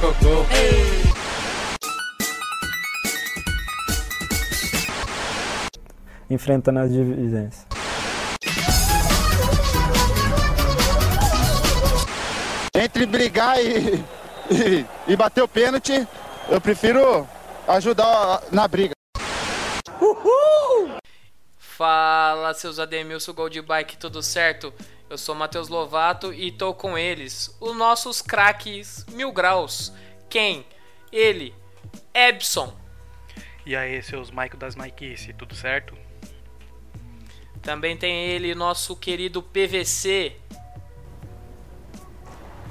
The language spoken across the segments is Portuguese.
Gol. enfrentando as divisões. Entre brigar e, e, e bater o pênalti, eu prefiro ajudar na briga. Fala, seus Ademilson Gold Bike, tudo certo? Eu sou Matheus Lovato e tô com eles, os nossos craques mil graus. Quem? Ele, Ebson. E aí, seus Maico das Maikice, tudo certo? Também tem ele, nosso querido PVC.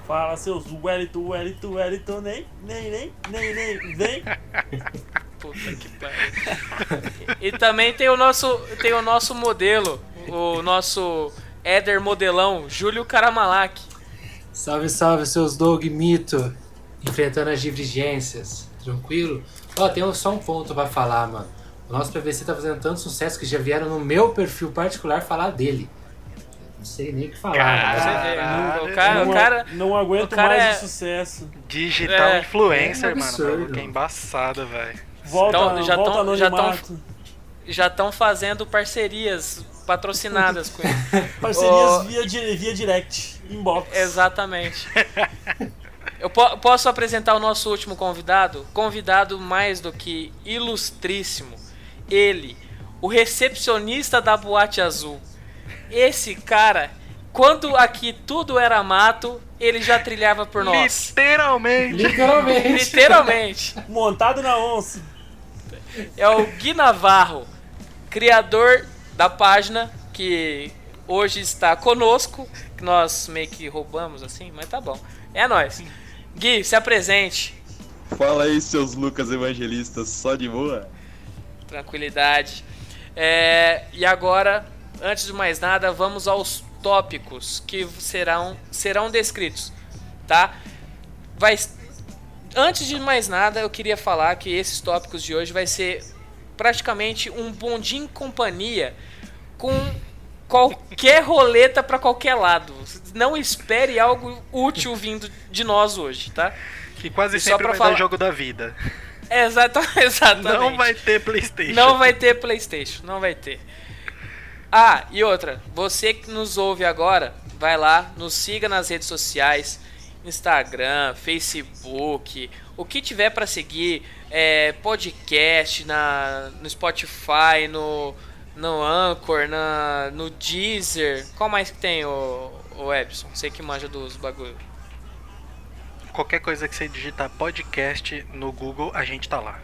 Fala seus Wellington, Wellington, Wellington, nem, nem, nem, nem, nem, vem. Puta que pariu. E também tem o nosso, tem o nosso modelo, o nosso Éder modelão, Júlio Caramalak. Salve, salve, seus dog mito, enfrentando as divergências, tranquilo? Ó, tem só um ponto pra falar, mano. O nosso PVC tá fazendo tanto sucesso que já vieram no meu perfil particular falar dele. Não sei nem o que falar. Caralho. mano. O cara, não, o cara, não aguento o cara mais é- o sucesso. Digital É, influencer, é mano. absurdo. maluco, É embaçada, velho. Volta, Então, já volta tão- já tão- anonimato. já estão fazendo parcerias patrocinadas com ele. Parcerias Ô, via, di- via direct, inbox. Exatamente. Eu po- posso apresentar o nosso último convidado? Convidado mais do que ilustríssimo. Ele, o recepcionista da Boate Azul. Esse cara, quando aqui tudo era mato, ele já trilhava por nós. Literalmente. Literalmente. Literalmente. Montado na onça. É o Gui Navarro, criador da página que hoje está conosco. Que nós meio que roubamos assim, mas tá bom. É nóis. Gui, se apresente. Fala aí, seus Lucas Evangelistas, só de boa? Tranquilidade. É, e agora, antes de mais nada, vamos aos tópicos que serão, serão descritos, tá? Vai, antes de mais nada, eu queria falar que esses tópicos de hoje vai ser praticamente um bondinho em companhia com qualquer roleta para qualquer lado. Não espere algo útil vindo de nós hoje, tá? Que quase E sempre vai falar- dar jogo da vida. Exata, exatamente. Não vai ter Playstation. Não vai ter PlayStation, não vai ter. Ah, e outra, você que nos ouve agora, vai lá, nos siga nas redes sociais, Instagram, Facebook, o que tiver pra seguir, é, podcast na, no Spotify, no, no Anchor, na, no Deezer. Qual mais que tem, o, o Epson? Você que manja dos bagulho. Qualquer coisa que você digitar podcast no Google, a gente tá lá.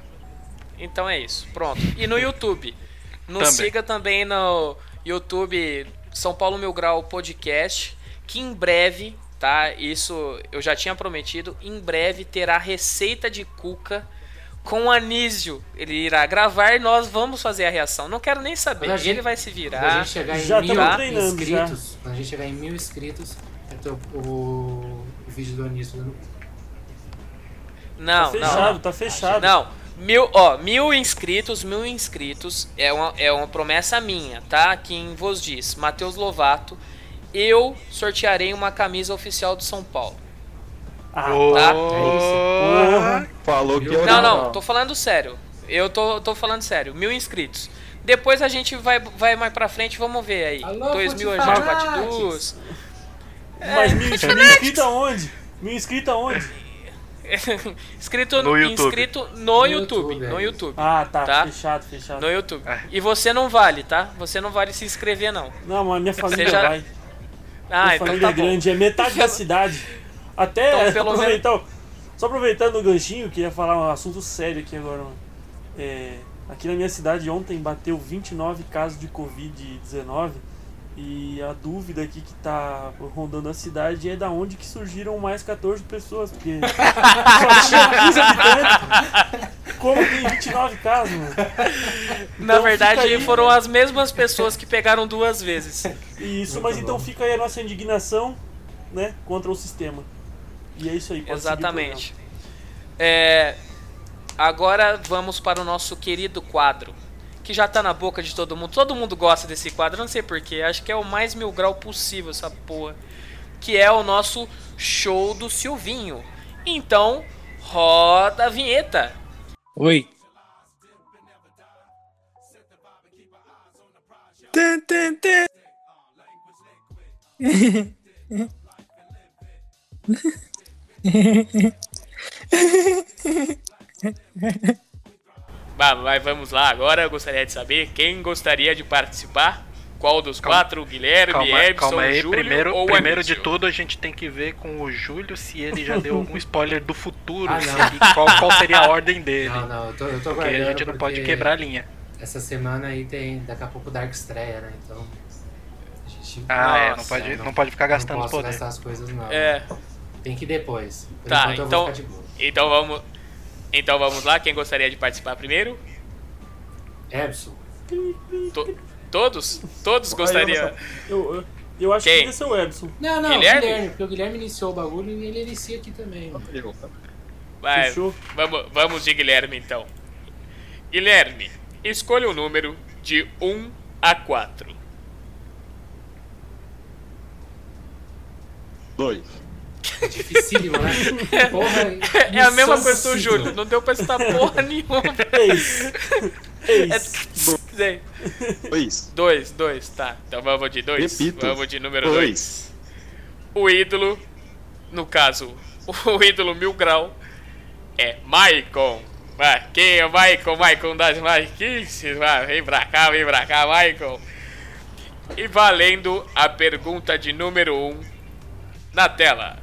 Então é isso, pronto. E no YouTube. Nos Também. siga também no YouTube São Paulo Mil Grau Podcast, que em breve, tá? Isso eu já tinha prometido, em breve terá receita de cuca com o Anísio. Ele irá gravar e nós vamos fazer a reação. Não quero nem saber, gente- ele vai se Quando a virar. gente chegar em Já mil treinando, inscritos, quando a gente chegar em mil inscritos, o, o, o vídeo do Anísio dando Não, tá não. fechado, tá fechado. Não, mil, ó, mil inscritos, mil inscritos é uma, é uma promessa minha, tá? Quem vos diz, Matheus Lovato, eu sortearei uma camisa oficial do São Paulo. Ah, Tá? porra. Falou que eu Não, não. não, tô falando sério. Eu tô, tô falando sério, mil inscritos. Depois a gente vai, vai mais pra frente, vamos ver aí. Alô, Dois mil a gente bate Futifates. duas. Mas mil, mil inscritos aonde? Mil inscritos aonde? inscrito No YouTube. inscrito no, No YouTube, YouTube, no é. YouTube. Ah, tá, Tá. fechado, fechado. No YouTube. É. E você não vale, tá? Você não vale se inscrever, não. Não, mas minha família já- vai. Ah, então família tá é grande, é metade da cidade. Até Então, aproveitar, só aproveitando o ganchinho, queria falar um assunto sério aqui agora. É, aqui na minha cidade ontem bateu 29 casos de Covid-19 E a dúvida aqui que tá rondando a cidade é da onde que surgiram mais 14 pessoas, porque só tinha 15 habitantes. Como tem 29 casas, mano? Na Então verdade, aí- foram as mesmas pessoas que pegaram duas vezes. Isso, mas então fica aí a nossa indignação, né, contra o sistema. E é isso aí, pode Exatamente. É, agora vamos para o nosso querido quadro. Que já tá na boca de todo mundo. Todo mundo gosta desse quadro, não sei porquê. Acho que é o mais mil grau possível essa porra. Que é o nosso show do Silvinho. Então, roda a vinheta. Oi. Bah, mas vamos lá. Agora eu gostaria de saber quem gostaria de participar. Qual dos Calma. quatro? Guilherme, Calma, Ebson, calma aí, Júlio primeiro, ou primeiro de Anísio? tudo a gente tem que ver com o Júlio se ele já deu algum spoiler do futuro, Ah, não. qual, qual seria a ordem dele. Não, não, eu tô, eu tô Porque a gente não pode quebrar a linha. Essa semana aí tem, daqui a pouco, Dark estreia, né? Então. A gente. Ah, é, não Nossa, pode, é, não pode ficar gastando não os posso poderes. gastar as coisas, não. É, Tem que ir depois. Por Tá, enquanto eu então- vou ficar de boa. então vamos. Então vamos lá, quem gostaria de participar primeiro? Epson. To todos? Todos gostariam. Eu, eu, eu, acho quem? que devia ser o Epson. Não, não, Guilherme? Guilherme, porque o Guilherme iniciou o bagulho e ele inicia aqui também. Mano. Vai, Fechou. Vamos, vamos de Guilherme então. Guilherme, escolha um número de 1 a 4. 2 dificílimo, né? Porra, É a mesma coisa do. Júlio, não deu pra citar porra nenhuma. Eis. É... Eis. Dois. Dois, dois, tá. Então vamos de dois. Repito. Vamos de número Dois. dois. O ídolo, no caso, o ídolo mil grau, é Maicon. Vai, quem é o Maicon? Maicon das Maikins? Vai, vem pra cá, vem pra cá, Maicon. E valendo a pergunta de número um na tela.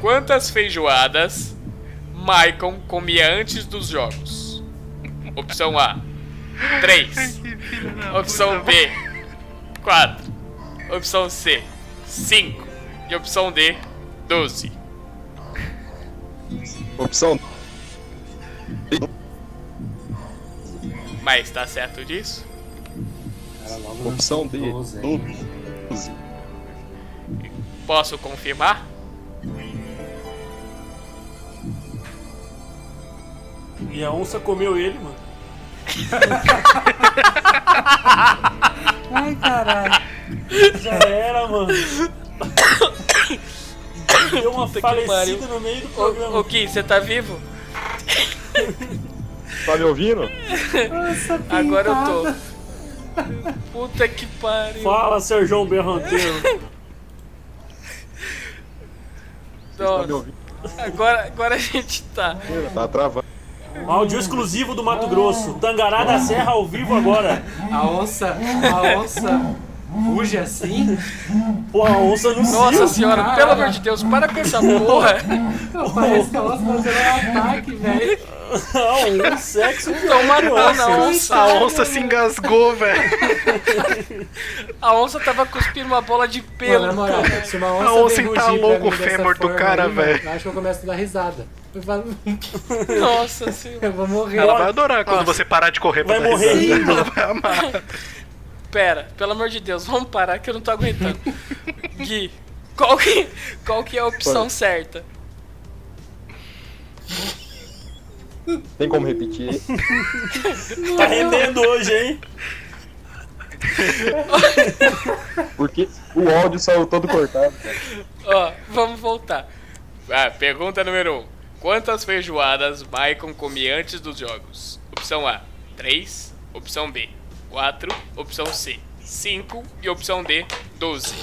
Quantas feijoadas Maicon comia antes dos jogos? Opção A, 3. Opção B, 4. Opção C, 5. E opção D, 12. Opção. Mas tá certo disso? Opção D. 12 aí. Doze. Posso confirmar? E a onça comeu ele, mano. Ai, caralho. Já era, mano. Deu uma Puta que falecida no meio do programa. ô Gui, você tá vivo? Tá me ouvindo? Agora eu tô. Puta que pariu. Fala, Sérgio Berranteiro. Tá me Nossa, ouvindo? agora, agora a gente tá. Tá travando. Áudio exclusivo do Mato Grosso. Tangará da Serra ao vivo agora. A onça, a onça ruge assim. Pô, a onça no Nossa senhora, pelo amor de Deus, para com essa porra. Parece que a onça fazendo um ataque, velho. Não, um sexo matando a onça. A onça se engasgou, velho. A onça tava cuspindo uma bola de Mano, pelo. na moral, se uma onça A onça entalou o fêmur do cara, mano, velho. Acho que eu começo a dar risada. Falo, Nossa senhora. eu vou morrer. Ela vai adorar quando Nossa. você parar de correr pra Vai dar morrer risada. rindo. Ela vai amar. Pera, pelo amor de Deus, vamos parar que eu não tô aguentando. Gui, qual que, qual que é a opção certa? Tem como repetir? Tá rendendo hoje, hein? Porque o áudio saiu todo cortado. cara. Ó, vamos voltar. Ah, pergunta número 1. Um. Quantas feijoadas Maicon comia antes dos jogos? Opção A, 3. Opção B, 4. Opção C, 5. E opção D, 12.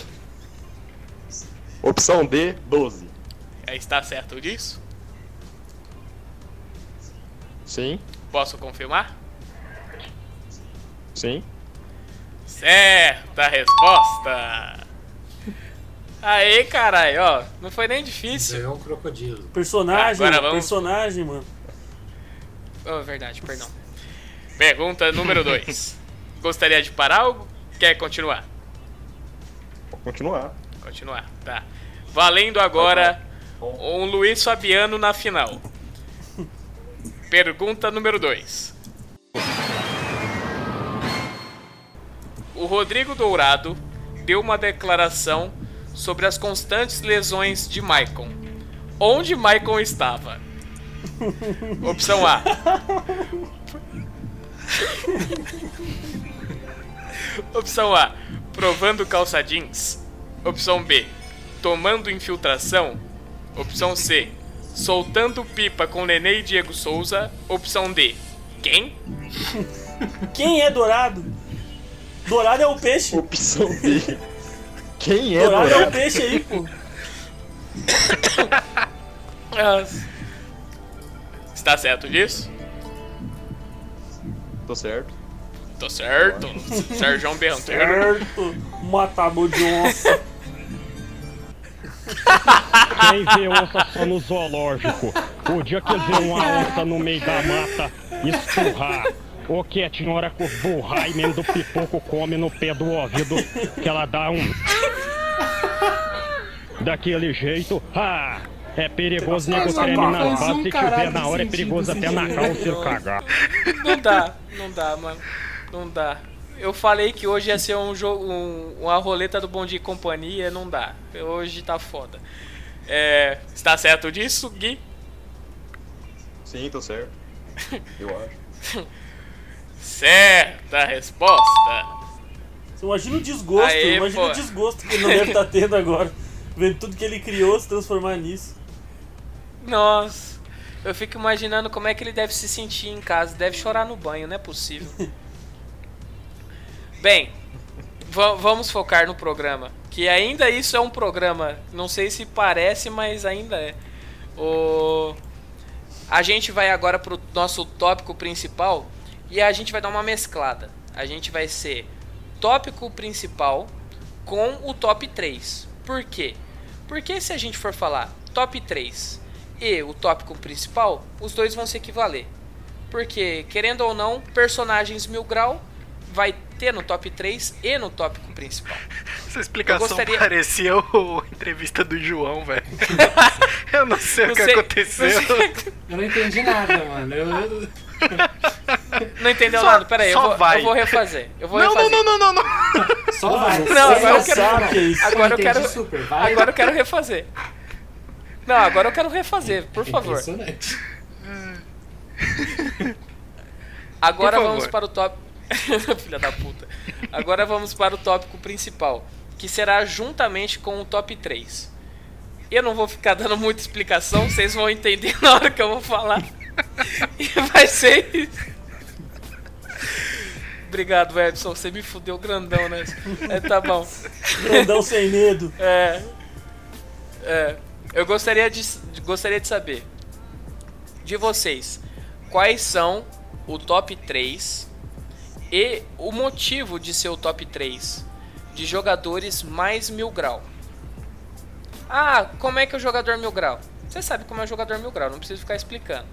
Opção D, 12. Aí está certo disso? Sim, Posso confirmar? sim. Certa resposta! Aí, caralho, ó, não foi nem difícil. Ganhou um crocodilo. Personagem, Agora vamos- personagem, mano. Oh, verdade, perdão. Pergunta número 2. Gostaria de parar ou Quer continuar? Vou continuar. Continuar, tá. Valendo agora um Luiz Fabiano na final. Pergunta número 2. O Rodrigo Dourado deu uma declaração sobre as constantes lesões de Maicon. Onde Maicon estava? Opção A. Opção A. Provando calça jeans. Opção B. Tomando infiltração. Opção C. Soltando pipa com Nenê e Diego Souza. Opção D. Quem? Quem é dourado? Dourado é o peixe. Opção B. Quem é Dourado é o dourado? peixe aí, pô. Está certo disso? Tô certo. Tô certo. Sérgio Benteiro. Certo. Matador de onça. Quem vê onça só no zoológico? O dia que vê uma onça no meio da mata, esturrar. Ou que a senhora com burrar e mesmo do pipoco come no pé do ouvido, que ela dá um. Daquele jeito, ah! É perigoso nego treme na faz base, um se tiver na hora é perigoso até na calça ele cagar. Não dá, não dá, mano. Não dá. Eu falei que hoje ia ser um jogo, um, uma roleta do Bom Dia e Companhia, não dá. Hoje tá foda. É, está certo disso, Gui? Sim, tô certo. Eu acho. Certa resposta. Imagina o desgosto, Aê, imagina pô. o desgosto que ele não deve estar tendo agora. Vendo tudo que ele criou se transformar nisso. Nossa, eu fico imaginando como é que ele deve se sentir em casa. Deve chorar no banho, não é possível. Bem, va- vamos focar no programa. Que ainda isso é um programa. Não sei se parece, mas ainda é. O... A gente vai agora pro nosso tópico principal e a gente vai dar uma mesclada. A gente vai ser tópico principal com o top 3. Por quê? Porque se a gente for falar top 3 e o tópico principal, os dois vão se equivaler. Porque, querendo ou não, personagens mil grau vai ter no top 3 e no tópico principal. Essa explicação gostaria- parecia o a entrevista do João, velho. Eu não sei o que Não sei- aconteceu. não sei- Eu não entendi nada, mano. Eu, Não entendeu Só- nada? Pera aí, eu vou, vai. eu vou refazer. Eu vou Não, não, refazer. não, não, não, não. só vai. Não, agora eu quero- sabe que é isso. Agora eu quero. super. Vai. Agora eu quero refazer. Não, agora eu quero refazer, por favor. Impressionante. Agora Por vamos favor. para o top. Filha da puta. Agora vamos para o tópico principal, que será juntamente com o top 3. Eu não vou ficar dando muita explicação, vocês vão entender na hora que eu vou falar. E vai ser isso. Obrigado, Edson. Você me fudeu grandão, né? É, tá bom. Grandão sem medo. É. É. Eu gostaria de, gostaria de saber de vocês quais são o top 3 e o motivo de ser o top 3 de jogadores mais mil grau. Ah, como é que é o jogador mil grau? Você sabe como é o jogador mil grau, não preciso ficar explicando.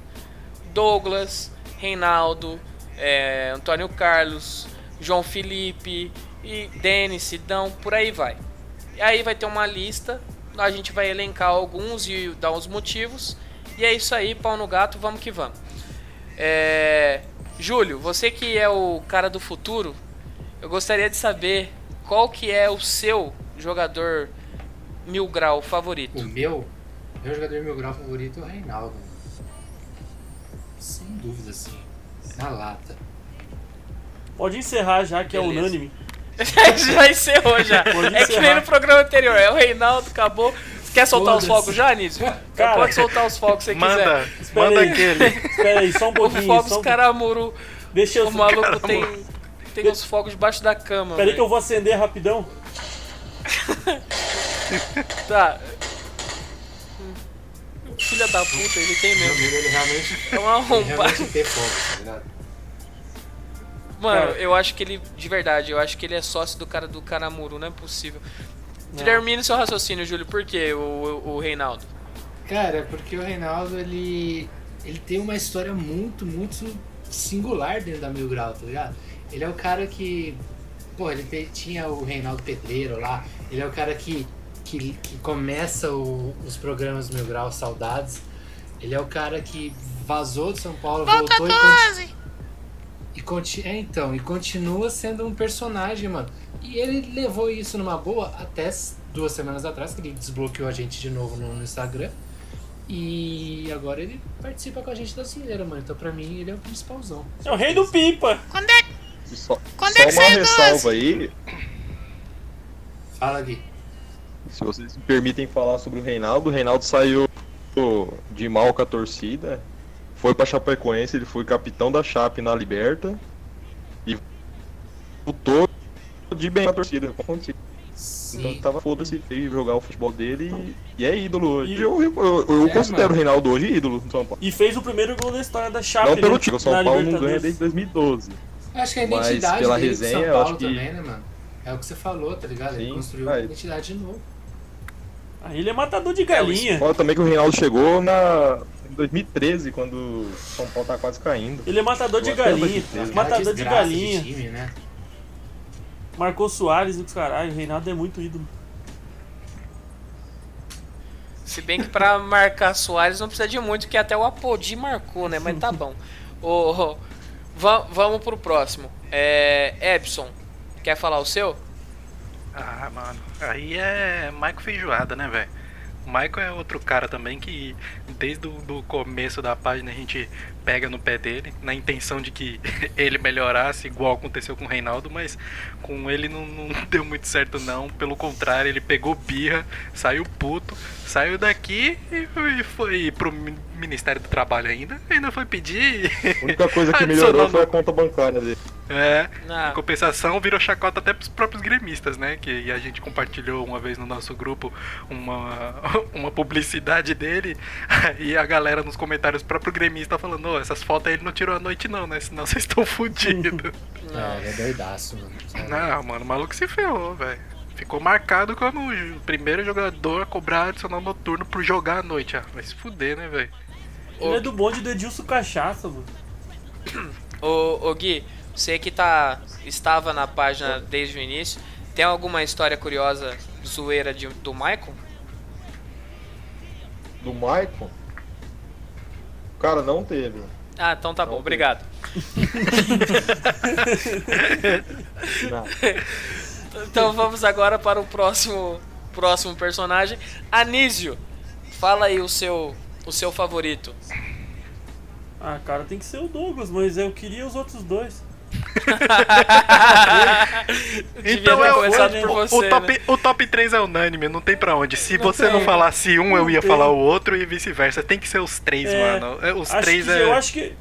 Douglas, Reinaldo, é, Antônio Carlos, João Felipe, e Denis, Sidão, por aí vai. E aí vai ter uma lista, a gente vai elencar alguns e dar os motivos. E é isso aí, pau no gato, vamos que vamos. É, Júlio, você que é o cara do futuro, eu gostaria de saber qual que é o seu jogador mil grau favorito. O meu, meu jogador mil grau favorito é o Reinaldo. Sem dúvida, sim. Na lata. Pode encerrar já, que é Beleza. unânime. já encerrou já. Pode É que nem encerrar. no programa anterior. É o Reinaldo, acabou. Quer soltar os fogos já, Nísio? Cara, Pode soltar os fogos se você Manda, quiser. Espera manda aí. aquele. Espera aí, só um O pouquinho. fogos só um... caramuru. Deixa eu. O maluco Caramba. tem, tem os fogos debaixo da cama. Espera aí que eu vou acender rapidão. Tá. Filha da puta, ele tem mesmo. ele realmente, É um ele arrombado. realmente tem fogo, tá ligado? Mano, Cara. eu acho que ele, de verdade, eu acho que ele é sócio do cara do Caramuru, não é possível. Termine seu raciocínio, Júlio, por que o, o, o Reinaldo? Cara, é porque o Reinaldo, ele, ele tem uma história muito, muito singular dentro da Mil Grau, tá ligado? Ele é o cara que pô, ele te- tinha o Reinaldo Pedreiro lá. Ele é o cara que, que, que começa o- os programas Mil Grau Saudades. Ele é o cara que vazou de São Paulo, voltou e, conti- e conti- é, então, e continua sendo um personagem, mano. E ele levou isso numa boa até duas semanas atrás, que ele desbloqueou a gente de novo no, no Instagram. E agora ele participa com a gente da zoeira, mano. Então pra mim ele é o principalzão. É o rei do pipa. E Só, Quando só é que uma sai o ressalva aí, Fala, Gui. se vocês me permitem falar sobre o Reinaldo, o Reinaldo saiu de mal com a torcida, foi pra Chapecoense, ele foi capitão da Chape na Liberta e lutou de bem na torcida. com a torcida. Então Sim. tava foda-se ele jogar o futebol dele e, e é ídolo hoje. E- Eu, eu, eu É, considero mano. o Reinaldo hoje ídolo no São Paulo. E fez o primeiro gol da história da Chape. Não pelo título, o São Paulo não ganha desde 2012. Eu acho que a Mas identidade pela dele de resenha, São Paulo acho que- também, né, mano? É o que você falou, tá ligado? Ele Sim, construiu vai. uma identidade de novo. Ah, ele é matador de galinha. Fala também que o Reinaldo chegou na, em 2013, quando o São Paulo tá quase caindo. Ele é matador de Até galinha. 2013. Matador de galinha. time, né? Marcou Soares e os caralho. O Reinaldo é muito ídolo. Se bem que pra marcar Soares não precisa de muito, que até o Apodi marcou, né? Mas tá bom. Ô, va- vamos pro próximo. É. Epson, quer falar o seu? Ah, mano, aí é Maico Feijoada, né, velho? O Maico é outro cara também que desde o do começo da página a gente pega no pé dele, na intenção de que ele melhorasse, igual aconteceu com o Reinaldo, mas com ele não, não deu muito certo não. Pelo contrário, ele pegou birra, saiu puto, saiu daqui e foi, pro Mi- Ministério do Trabalho ainda. Ainda foi pedir. A única coisa que melhorou foi a conta bancária dele. É, Ah. em compensação, virou chacota até pros próprios gremistas, né? Que a gente compartilhou uma vez no nosso grupo uma, uma publicidade dele e a galera nos comentários, o próprio gremista falando: Ô, essas fotos aí ele não tirou à noite, não, né? Senão vocês estão fodidos. É, ele é doidaço, mano. Não, mano, o maluco se ferrou, velho. Ficou marcado como o primeiro jogador a cobrar adicional noturno por jogar à noite. Ah, vai se fuder, né, velho? Ele é do bonde do Edilson Cachaça, mano. Ô, ô Gui, você que tá, estava na página desde o início, tem alguma história curiosa, zoeira de, do Michael? Do Maicon? Cara, não teve. Ah, então tá bom, Não, obrigado. Não. Então vamos agora para o próximo, próximo personagem, Anísio. Fala aí o seu, o seu favorito. Ah, cara, tem que ser o Douglas, mas eu queria os outros dois. Então é o, né? por o, você, o top, né? o top 3 é unânime, não tem pra onde. Se Não você não tem. falasse um, eu Não ia tem. falar o outro e vice-versa. Tem que ser os três, É, mano. É, Os três que, é. Eu acho que.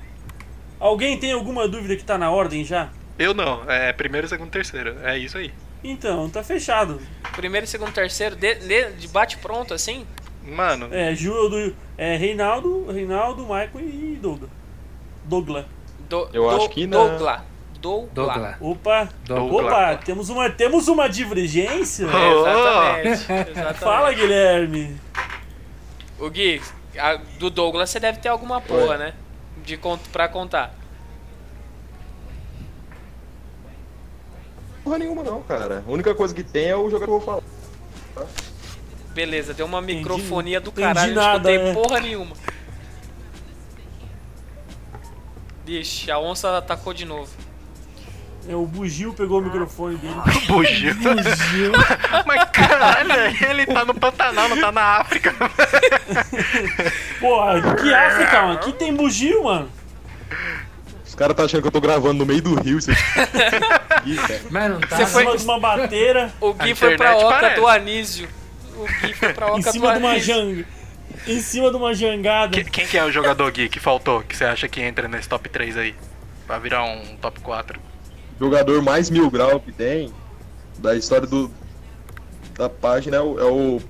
Alguém tem alguma dúvida que tá na ordem já? Eu não, é primeiro, segundo, terceiro. É isso aí. Então, tá fechado. Primeiro, segundo, terceiro, de, de, de bate pronto assim? Mano, É, Ju, do, é Reinaldo, Reinaldo, Michael e Douglas. Douglas. Do, Eu do, acho que na- Douglas. Douglas. Douglas. Opa, Douglas. opa, temos uma, temos uma divergência. É, exatamente. exatamente. Fala, Guilherme. O Gui, a- do Douglas você deve ter alguma porra, né? De pra contar. Porra nenhuma não, cara. A única coisa que tem é o jogador que eu vou falar. Beleza, deu uma Entendi- microfonia do caralho, não nada, escutei é. porra nenhuma. Vixe, a onça atacou de novo. É, o Bugio pegou o microfone dele. bugio. Bugio. Mas caralho, ele tá no Pantanal, não tá na África. Porra, que África, mano? Aqui tem bugio, mano. Caras tá achando que eu tô gravando no meio do rio. Aqui, cara. Mas não tá. Você Em foi- cima de uma bateira, O Gui foi pra oca parece. do Anísio. O Gui foi pra oca em do cima de uma Anísio. janga. Em cima de uma jangada. Que- Quem que é o jogador, Gui, que faltou? Que você acha que entra nesse top 3 aí? Pra virar um top 4. jogador mais mil grau que tem da história do da página é o, é o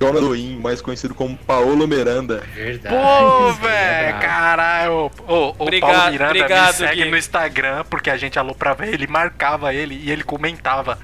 Jonas Doin, mais conhecido como Paolo Miranda. Verdade. Pô, velho, caralho. Ô, o Obrigado, Paulo Miranda obrigado, me segue Gui. no Instagram, porque a gente aloprava ele, marcava ele e ele comentava.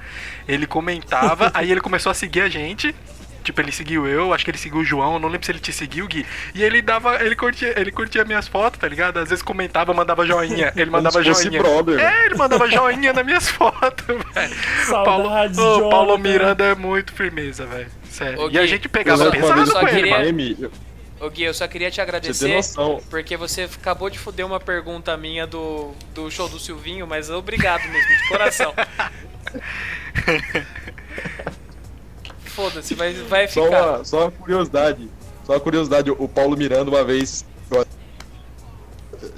Ele comentava, aí ele começou a seguir a gente. Tipo, ele seguiu eu, acho que ele seguiu o João, não lembro se ele te seguiu, Gui. E ele dava. Ele curtia, ele curtia minhas fotos, tá ligado? Às vezes comentava, mandava joinha. Ele mandava joinha. brother. É, ele mandava joinha nas minhas fotos, velho. Paulo, Ô, Paulo. Miranda é muito firmeza, velho. Sério. Ô, e a Gui, gente pegava eu só- pesado só com ele, queria- mano. Eu- Ô Gui, eu só queria te Você agradecer. tem noção. Porque você acabou de foder uma pergunta minha do, do show do Silvinho, mas obrigado mesmo, de coração. Foda-se, vai, vai Só ficar. uma, só uma curiosidade. Só uma curiosidade, o Paulo Miranda uma vez.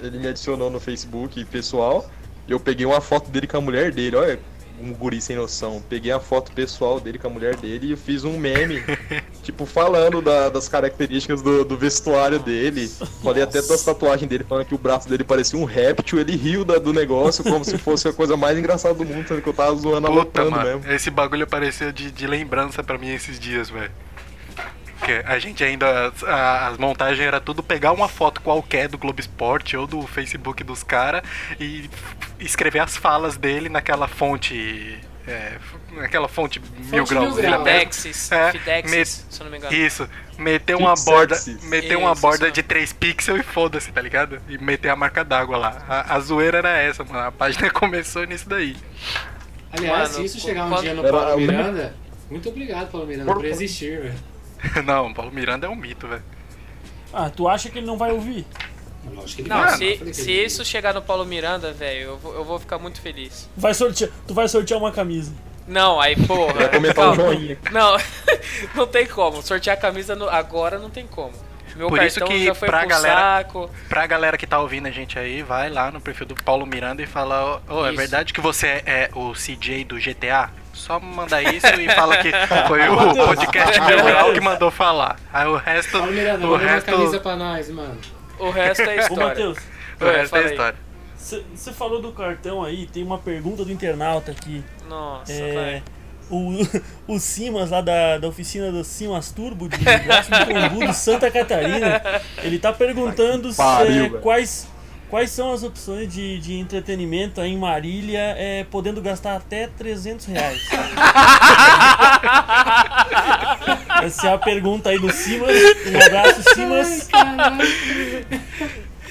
Ele me adicionou no Facebook pessoal. E eu peguei uma foto dele com a mulher dele. Olha, um guri sem noção. Peguei a foto pessoal dele com a mulher dele e fiz um meme. tipo, falando da- das características do, do vestuário dele. Falei até das tatuagens dele, falando que o braço dele parecia um réptil. Ele riu da- do negócio como se fosse a coisa mais engraçada do mundo, sendo que eu tava zoando, Puta, mesmo. Esse bagulho apareceu de, de lembrança pra mim esses dias, velho. Porque a gente ainda. a- as montagens era tudo pegar uma foto qualquer do Globo Esporte ou do Facebook dos caras e escrever as falas dele naquela fonte. É, naquela fonte, mil graus. mil graus. Fidexis, É, Fidexis, se eu não me engano. Isso, meter uma borda, meter uma borda de 3 pixels e foda-se, tá ligado? E meter a marca d'água lá. A, a zoeira era essa, mano. A página começou nisso daí. Aliás, Mano, se isso chegar um quando- dia no Paulo Miranda, muito obrigado, Paulo Miranda, por existir, velho. Não, Paulo Miranda é um mito, velho. Ah, tu acha que ele não vai ouvir? Lógico que ele Não, vai. se, que se isso chegar no Paulo Miranda, velho, eu vou, eu vou ficar muito feliz. Vai sortear, tu vai sortear uma camisa. Não, aí, porra. Vai comentar um joinha. Não, não tem como. Sortear a camisa no- agora não tem como. Meu Por isso que já foi pra pro galera- saco. Pra galera que tá ouvindo a gente aí, vai lá no perfil do Paulo Miranda e fala: Ô, é Isso. verdade que você é o CJ do GTA? Só manda isso e fala que foi o podcast Mil Grau que mandou falar. Aí o resto. Miranda, O manda uma resto, camisa pra nós, mano. O resto é Ô, história. Matheus, o Oi, resto é história. você falou do cartão aí, tem uma pergunta do internauta aqui. Nossa, É, vai. o, o Simas lá da, da oficina do Simas Turbo de Santa Catarina, ele tá perguntando se, Pariu, é, velho. quais, quais são as opções de, de entretenimento aí em Marília, é, podendo gastar até 300 reais. Essa é a pergunta aí do Simas. Um abraço, Simas.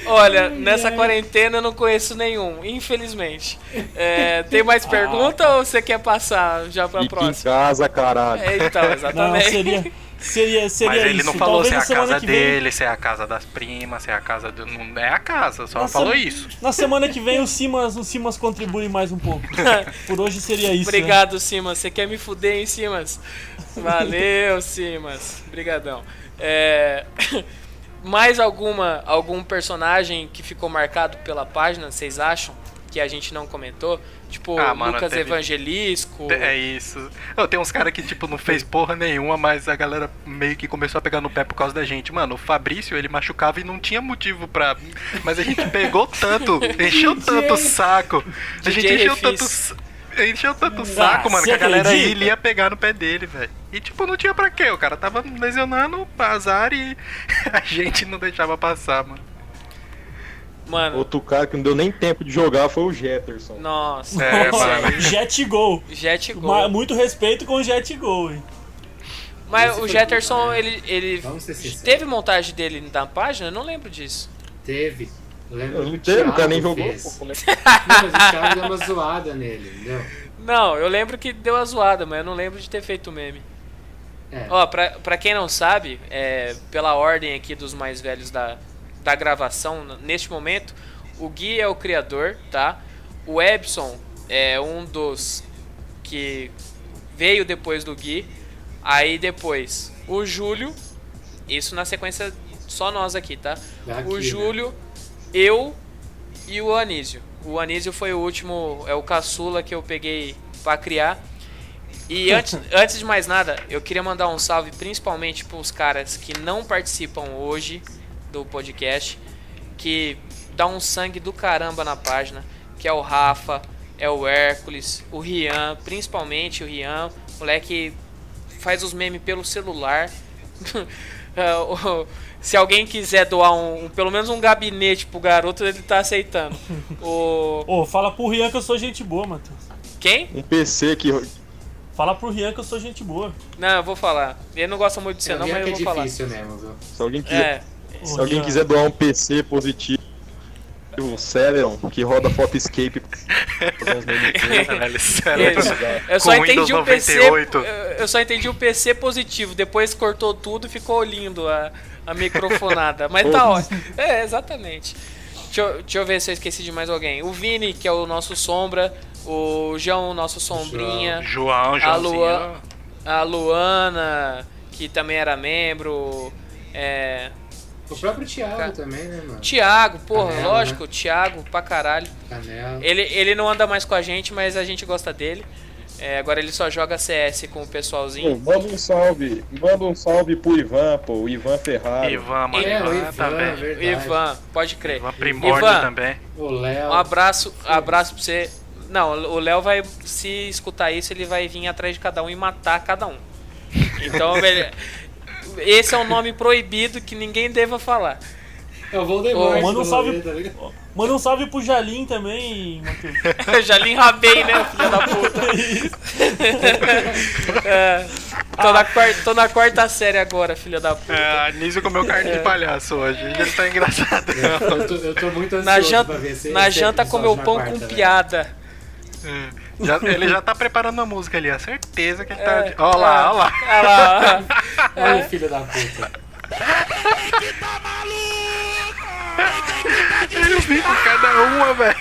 Olha, nessa quarentena eu não conheço nenhum, infelizmente. É, tem mais pergunta ou você quer passar já pra Fica em próxima? casa, caralho. É, então, Não, exatamente. seria, seria, seria Mas ele isso. não falou se Talvez é na a semana casa que vem- dele, se é a casa das primas, se é a casa do. Não é a casa, só Nossa, falou isso. Na semana que vem o Simas, o Simas contribui mais um pouco. Por hoje seria isso. né? Obrigado, Simas. Você quer me fuder, hein, Simas? Valeu, Simas. Obrigadão. É... Mais alguma algum personagem que ficou marcado pela página, vocês acham? Que a gente não comentou? Tipo, Ah, mano, Lucas teve- Evangelisco. É isso. Ô, tem uns caras que, tipo, não fez porra nenhuma, mas a galera meio que começou a pegar no pé por causa da gente. Mano, o Fabrício, ele machucava e não tinha motivo pra. Mas a gente pegou tanto, encheu tanto o saco. A gente encheu tanto. Encheu tanto o Ah, saco, mano, que a galera ele ia pegar no pé dele, velho. E tipo, não tinha pra quê. O cara tava lesionando, azar e a gente não deixava passar, mano. Mano, Outro cara que não deu nem tempo de jogar foi o Jetterson. nossa. É, mano. Jet Gol. Jet Gol. Muito respeito com o Jet Gol, hein? Mas Esse o Jetterson, ele, ele teve montagem dele na página? Eu não lembro disso. Teve. Eu lembro Não teve, o cara nem jogou. pô, Não, mas o Thiago deu uma zoada nele, entendeu? Não, eu lembro que deu a zoada, mas eu não lembro de ter feito meme. É. Ó, pra, pra quem não sabe, é, pela ordem aqui dos mais velhos da, da gravação, neste momento, o Gui é o criador, tá? O Ebson é um dos que veio depois do Gui. Aí depois, o Júlio, isso na sequência só nós aqui, tá? Aqui, o né? Júlio, eu e o Anísio. O Anísio foi o último, é o caçula que eu peguei pra criar. E antes, antes de mais nada, eu queria mandar um salve principalmente para os caras que não participam hoje do podcast, que dá um sangue do caramba na página, que é o Rafa, é o Hércules, o Rian, principalmente o Rian, moleque faz os memes pelo celular. É, Se alguém quiser doar um, um- pelo menos um gabinete pro garoto, ele tá aceitando. O Ô, fala pro Rian que eu sou gente boa, Matheus. quem? Um PC que. Fala pro Rian que eu sou gente boa. Não, eu vou falar. Ele não gosta muito de você, não, mas eu é vou falar. difícil mesmo, viu? Se alguém quiser, É, se alguém quiser doar um PC positivo, Celeron, que roda Photoscape. eu só entendi o PC. 98. Eu, só entendi o PC positivo. Depois cortou tudo e ficou lindo a, a microfonada. Mas tá ótimo. É, exatamente. Deixa eu, deixa eu ver se eu esqueci de mais alguém. O Vini, que é o nosso sombra. O João, o nosso sombrinha. João, A Joãozinho. Luan- A Luana, que também era membro. É, O próprio Thiago Ca- também, né, mano? Tiago, porra, Canela, lógico, Tiago, pra caralho. Canela. Ele, ele não anda mais com a gente, mas a gente gosta dele. É, agora ele só joga CS com o Pô, pessoalzinho. manda um salve, manda um salve pro Ivan, pô, o Ivan Ferrari. Ivan, mano. É, o Ivan Ivan, também. verdade. Ivan, pode crer. Ivan Primórdio Ivan, também. O Léo. Um abraço, abraço pra você. Não, o Léo vai, se escutar isso, ele vai vir atrás de cada um e matar cada um. Então, ele- esse é um nome proibido que ninguém deva falar. É o Voldemort. Ô, manda um salve- tá? Manda um salve pro Jalim também, Matheus. Jalim Rabei, né, filho da puta? É, tô, na quarta, tô na quarta série agora, filho da puta. É, a Nísio comeu carne de palhaço hoje. Ele tá engraçado. Eu tô, eu tô muito ansioso Na janta, pra ver se na esse janta comeu pão quarta, com velho. piada. É. Já- ele já tá preparando uma música ali, é certeza que ele tá. É, Ó lá, é. ó lá. Olha lá. Ai, filho da puta. Ele vem com cada uma, velho.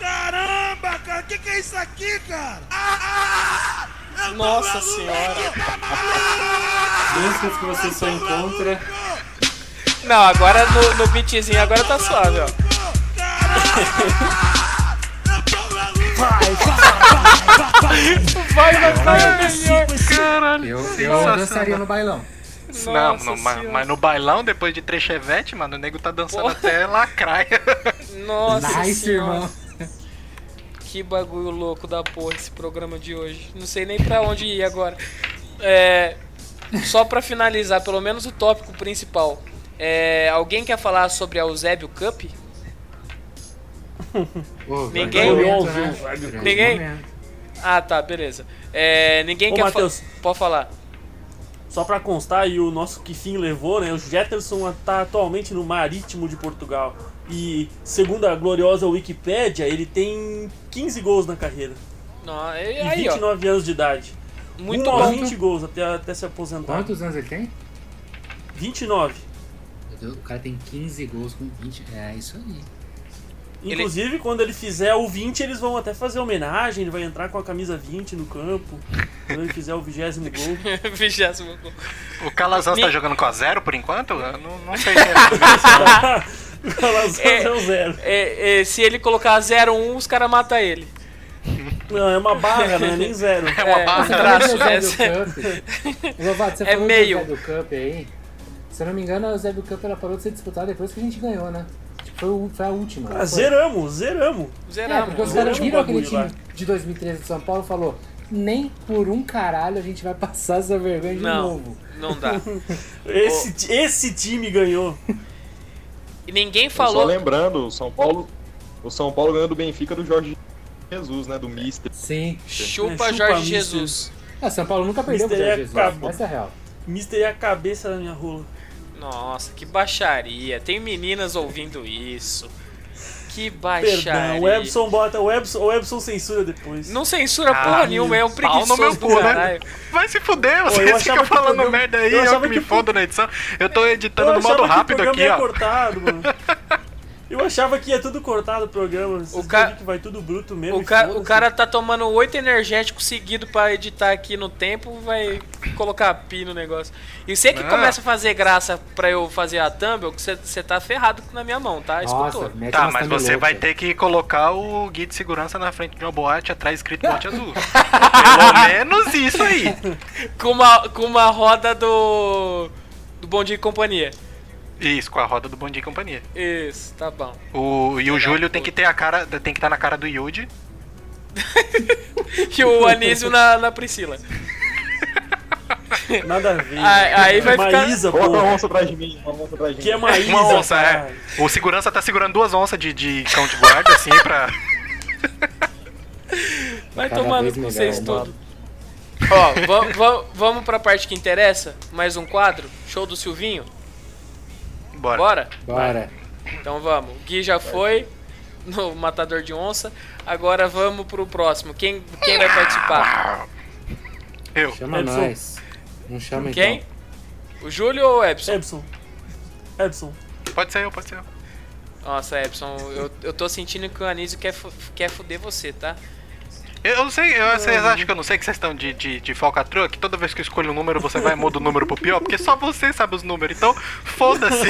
Caramba, cara, o que, que é isso aqui, cara? Nossa senhora. Músicas que você só encontra. Não, agora no, no beatzinho agora tá suave, ó. Vai, vai, vai, é melhor. Caralho. Eu, eu dançaria no bailão. Não, Nossa não, mas, Senhora. mas no bailão, depois de três chevette, mano, o nego tá dançando Porra. até lacraia. Nossa nice, senhora. irmão. Que bagulho louco da porra esse programa de hoje. Não sei nem pra onde ir agora. É, só pra finalizar, pelo menos o tópico principal. É, alguém quer falar sobre a Eusébio Cup? Ninguém? Ouviu, né? Ninguém? Ah, tá, beleza. É, ninguém Ô, quer falar. Pode falar. Só pra constar, e o nosso que fim levou, né? O Jetterson tá atualmente no Marítimo de Portugal. E segundo a gloriosa Wikipédia, ele tem 15 gols na carreira. Não, E é- aí, ó. 29 anos de idade. Muito bom. 20 gols até, até se aposentar. Quantos anos ele tem? 29. Meu Deus, o cara tem 15 gols com 20. É isso aí. Inclusive, quando ele fizer o 20, eles vão até fazer homenagem. Ele vai entrar com a camisa 20 no campo. Quando ele fizer o vigésimo gol. Vigésimo gol. O Calazans Me- tá jogando com a zero por enquanto? Eu não, não sei se é. o Calazans É. é o zero. É, é, se ele colocar 0-1, os caras matam ele. Não, é uma barra, não é nem zero. É uma É, barra. Do traço, é- Cup. Lovato, você É meio. do Cup aí. Se eu não me engano, a Eusébio Cup ela parou de ser disputada depois que a gente ganhou, né? Foi, o- foi a última. Ah, foi? zeramos, zeramos. É, Zeramos. porque os Zeramos caras viram aquele time lá. de 2013 de São Paulo e falou nem por um caralho a gente vai passar essa vergonha de Não, novo. não dá. Esse, esse time ganhou. E ninguém Só falou. lembrando, o São Paulo, o São Paulo ganhou do Benfica do Jorge Jesus, né, do Mister. Sim. Chupa, É, chupa, Jorge mister. Jesus. Ah, São Paulo nunca perdeu pro Mister Jorge Jesus. Essa é a real. Mister é a cabeça da minha rola. Nossa, que baixaria. Tem meninas ouvindo isso. Que baixaria. Perdão, o Ebson bota. O Ebson, o Ebson censura depois. Não censura porra Ah, nenhuma, é um preguiçoso meu do cu, né? caralho. Vai se fuder, vocês ficam falando programa- merda aí, eu eu, que me que fodo na edição. Eu tô editando Eu no modo achava que o rápido aqui, ia ó. cortado, mano. Eu achava que ia tudo cortado o programa. Vocês O ca- viram que vai tudo bruto mesmo. O, ca- o cara tá tomando oito energéticos seguidos pra editar aqui no tempo, vai colocar pi no negócio. E você que Ah. começa a fazer graça pra eu fazer a thumb, você tá ferrado na minha mão, tá? Escutou? Nossa, mete Tá, mas você louca. vai ter que colocar o guia de segurança na frente de uma boate atrás escrito bote azul. Pelo menos isso aí. Com uma, com uma roda do. do Bom Dia e Companhia. Isso, com a roda do Bom Dia e Companhia. Isso, tá bom. O, e o Júlio tem que ter a cara, tem que estar na cara do Yuji. E o Anísio na, na Priscila. Nada a ver. Aí- aí vai ficar- Coloca uma onça atrás de mim, uma onça atrás de Que é mim. Maísa. Uma onça, é. caralho. O segurança tá segurando duas onças de, de cão de guarda, assim, pra. Vai Cada tomando com vocês mano. tudo. Ó, va- va- vamos pra parte que interessa? Mais um quadro? Show do Silvinho? Bora. Bora? Bora. Então vamos. O Gui já foi no Matador de Onça. Agora vamos pro próximo. Quem, quem vai participar? Eu. Chama Edson. nós. Não chama Quem? então. O Júlio ou o Epson? Epson. Epson. Pode ser eu, pode ser eu. Nossa, Epson, eu, eu tô sentindo que o Anísio quer, quer fuder você, tá? Eu não sei, eu, vocês acham que eu não sei que vocês estão de, de, de falcatrua? Que toda vez que eu escolho um número você vai e muda o número pro pior? Porque só você sabe os números, então foda-se.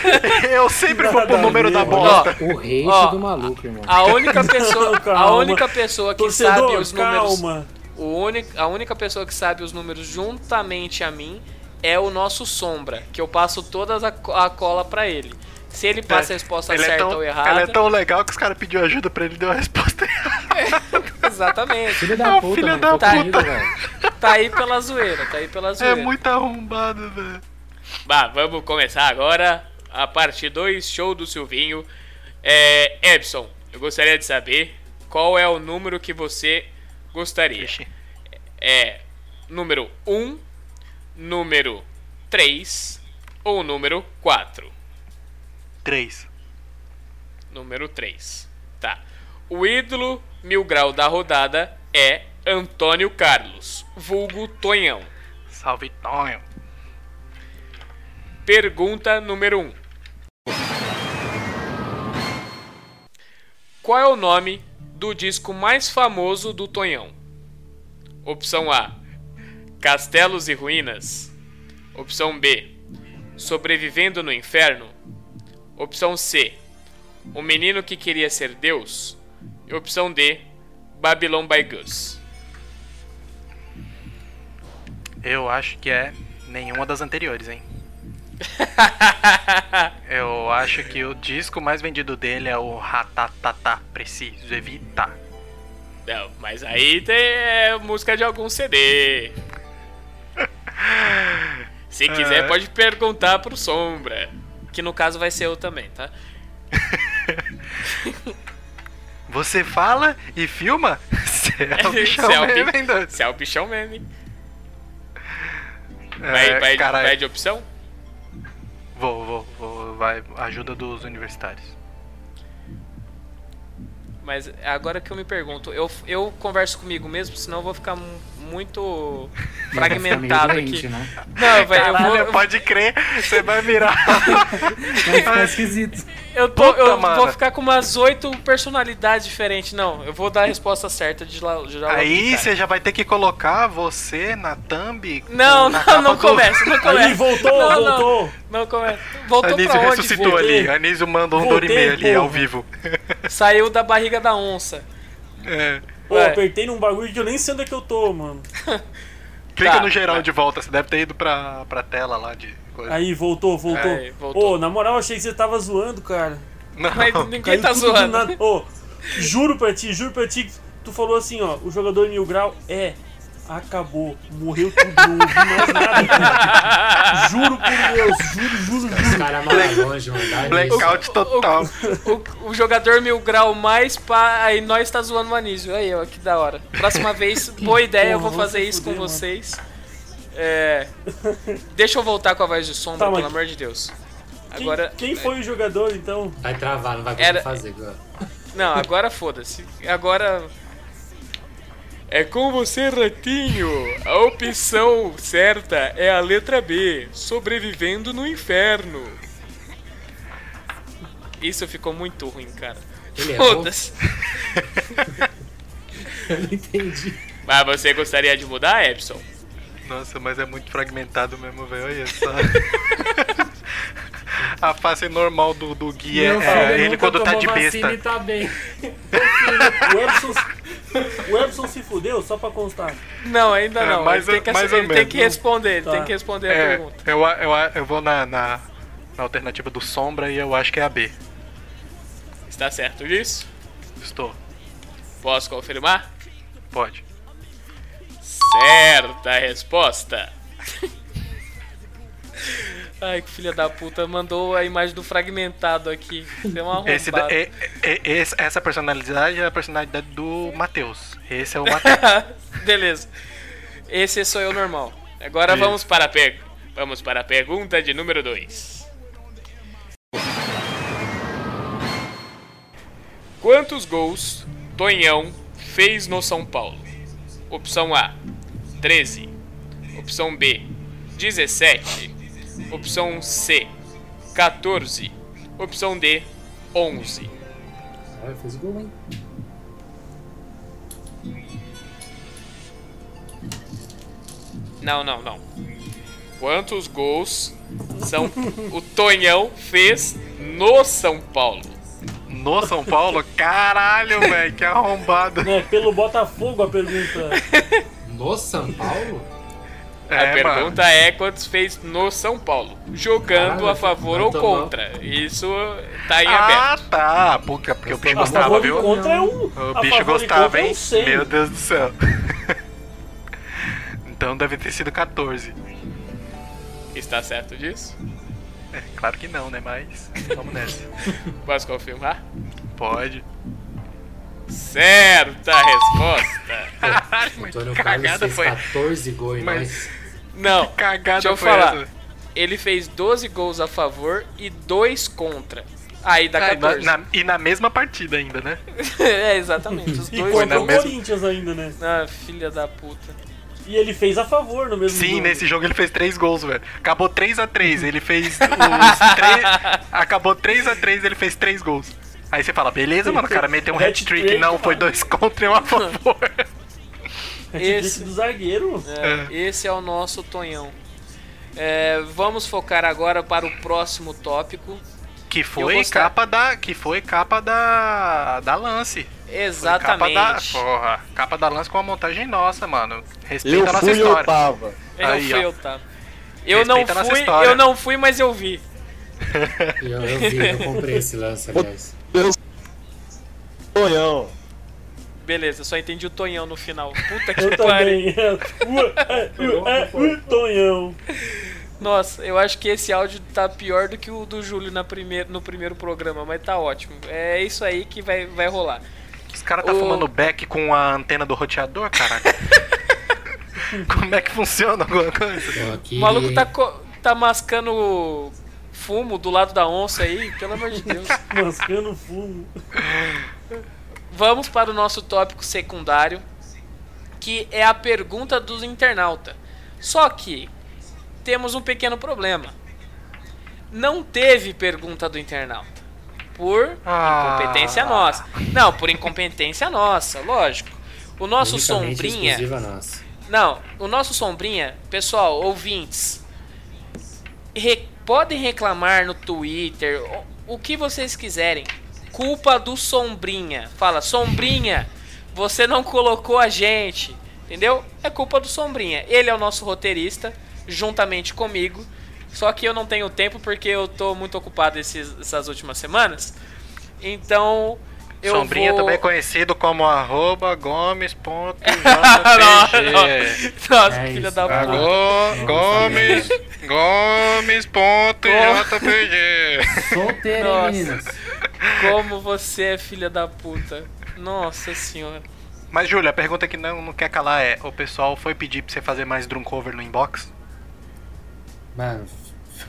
eu sempre vou pro número da bosta. O hate Ó, do maluco, irmão. A única pessoa, a única pessoa que Torcedor, sabe os números, calma. o único, a única pessoa que sabe os números juntamente a mim é o nosso Sombra, que eu passo toda a, co- a cola pra ele. Se ele passa a resposta Ele é certa tão- ou Ele errada, é tão legal que os caras pediu ajuda pra ele e deu a resposta errada. exatamente. Filho É da o puta, filho da Tô puta. velho. Tá aí pela zoeira, tá aí pela É zoeira. muito arrombado, velho. Bah, vamos começar agora a parte 2, show do Silvinho. É, Epson, eu gostaria de saber qual é o número que você gostaria. Ixi. É número 1, número 3 ou número 4? Três. Número 3. Tá. O ídolo mil grau da rodada é Antônio Carlos, vulgo Tonhão. Salve, Tonho. Pergunta número 1. Qual é o nome do disco mais famoso do Tonhão? Opção A: Castelos e Ruínas. Opção B: Sobrevivendo no Inferno. Opção C: O Menino que Queria Ser Deus. E opção D: Babylon by Gus. Eu acho que é nenhuma das anteriores, hein? Eu acho que o disco mais vendido dele é o Ratatata. Preciso evitar. Não, mas aí tem é, música de algum CD. Se quiser, É. pode perguntar pro Sombra. Que no caso vai ser eu também, tá? Você fala e filma? Você é o bichão é o hein, doido? Você é o bichão? É, Vai, vai, vai de opção? Vou, vou, vou. Vai, ajuda dos universitários. Mas agora que eu me pergunto, eu, eu converso comigo mesmo, senão eu vou ficar muito fragmentado aqui. né? Não, velho, eu vou, pode crer, você vai virar. Vai ficar esquisito. eu, tô, eu Puta, mano. vou ficar com umas oito personalidades diferentes. Não, eu vou dar a resposta certa de lá. De lá Aí você já vai ter que colocar você na thumb. Não, na não, não do- começa, não começa. Aí, voltou, Não, não, voltou. Não, começa. Voltou Anísio pra onde? ressuscitou Voltei. ali. Anísio mandou um Voltei, Dorime ali ao vivo. Saiu da barriga da onça. É. Pô, Ué. apertei num bagulho que eu nem sei onde é que eu tô, mano. Clica Tá, no geral vai. de volta, você deve ter ido pra, pra tela lá de coisa. Aí, voltou, voltou. Aí, voltou. Ô, na moral, achei que você tava zoando, cara. Não, Mas ninguém Caiu tá zoando. nada. Ô, juro pra ti, juro pra ti, que tu falou assim, ó, o jogador Mil Grau é. Acabou, morreu tudo, não ouvi mais nada. juro por Deus, juro, juro, Os juro. caras mais longe, mano. Blackout total. O, o jogador mil grau mais pá, aí nós tá zoando o Anísio. Aí, ó, que da hora. Próxima vez, boa ideia, eu vou fazer isso com mano. vocês. É. Deixa eu voltar com a voz de sombra, Tá, mas- pelo amor de Deus. Quem, Agora. quem foi o jogador, então? Vai travar, não vai conseguir Era- fazer agora. Não, agora foda-se. Agora. É com você, Ratinho. A opção certa é a letra B. Sobrevivendo no inferno. Isso ficou muito ruim, cara. Ele é Foda-se. Eu não entendi. Mas você gostaria de mudar, Epson? Nossa, mas é muito fragmentado mesmo, velho. Olha só. A face normal do, do Gui é, é ele quando tá de besta. tá bem. O Epson, o Epson se fudeu, só pra constar. Não, ainda É, não. mais ele ou- tem que, mais ele tem que responder, ele Tá. tem que responder a É, pergunta. eu, eu, eu vou na, na, na alternativa do Sombra e eu acho que é a B. Está certo disso? Estou. Posso confirmar? Pode. Certa resposta. Ai, que filha da puta, mandou a imagem do fragmentado aqui. Deu uma. Esse, da- é- é- esse- essa personalidade é a personalidade do Matheus. Esse é o Matheus. Beleza. Esse sou eu normal. Agora Isso. vamos para a per... vamos para a pergunta de número 2. Quantos gols Tonhão fez no São Paulo? Opção A: 13. Opção B: 17. Opção C: 14. Opção D: 11. Ah, fez gol, hein? Não, não, não. Quantos gols são o Tonhão fez no São Paulo? No São Paulo? Caralho, velho, que arrombado. É pelo Botafogo a pergunta. No São Paulo? A É, pergunta é quantos fez no São Paulo, jogando Caralho, a favor ou contra. Isso tá em Ah, aberto. tá. Porque, porque o bicho A gostava, favor viu? contra é um. O a bicho favor gostava, contra é hein? um 100. Meu Deus do céu. então deve ter sido 14. Está certo disso? É, claro que não, né? Mas vamos nessa. Posso confirmar? Pode. Certa resposta. Antônio Carlos cagada fez foi- 14 gols em Mas-. Não, Cagada deixa eu falar. essa. Ele fez 12 gols a favor e 2 contra. Aí dá Ah, e na- 14. na- e na mesma partida ainda, né? é, exatamente. Os E dois Foi contra o mesma- Corinthians ainda, né? Ah, filha da puta. E ele fez a favor no mesmo Sim, jogo. nesse jogo ele fez 3 gols, velho. Acabou 3x3, ele fez os 3. Acabou 3x3, ele fez 3 gols. Aí você fala, beleza, mano, o cara meteu um hat-trick. Não, foi 2 contra e 1 a favor. Esse- do zagueiro. É, Esse é o nosso Tonhão. É, vamos focar agora para o próximo tópico. Que foi capa da. Que foi capa da. Da lance. Exatamente. Capa da, porra, capa da lance com uma montagem nossa, mano. Respeita Eu a nossa fui eu história. tava. Eu Aí, fui, ó. eu tá. Eu não Respeita fui, história. eu não fui, mas eu vi. Eu, eu vi, eu comprei esse lance, aliás. Tonhão. Beleza, só entendi o Tonhão no final. Puta que Eu pariu. também. O Tonhão. Nossa, eu acho que esse áudio tá pior do que o do Júlio na primeir, no primeiro programa, mas tá ótimo. É isso aí que vai, vai rolar. Os caras tá Ô. fumando beck com a antena do roteador, caraca. Como é que funciona alguma coisa? O maluco tá, tá mascando fumo do lado da onça aí, pelo amor de Deus. Mascando fumo. Vamos para o nosso tópico secundário, que é a pergunta dos internauta. Só que temos um pequeno problema. Não teve pergunta do internauta. Por Ah. incompetência nossa. Não, por incompetência nossa, lógico. O nosso sombrinha. nossa. Não, o nosso sombrinha, pessoal, ouvintes, re- podem reclamar no Twitter, o, o que vocês quiserem. Culpa do sombrinha. Fala, sombrinha, você não colocou a gente. Entendeu? É culpa do sombrinha. Ele é o nosso roteirista, juntamente comigo. Só que eu não tenho tempo porque eu tô muito ocupado esses- essas últimas semanas. Então, eu Sombrinha vou... também é conhecido como arroba gomes.jpg. Nossa, É filha isso, da puta. Go- Gomes, Gomes.jpg. Solteiro, Nossa. hein, meninas? Como você é filha da puta. Nossa senhora. Mas, Júlia, a pergunta que não, não quer calar é: o pessoal foi pedir pra você fazer mais drum cover no inbox? Mano,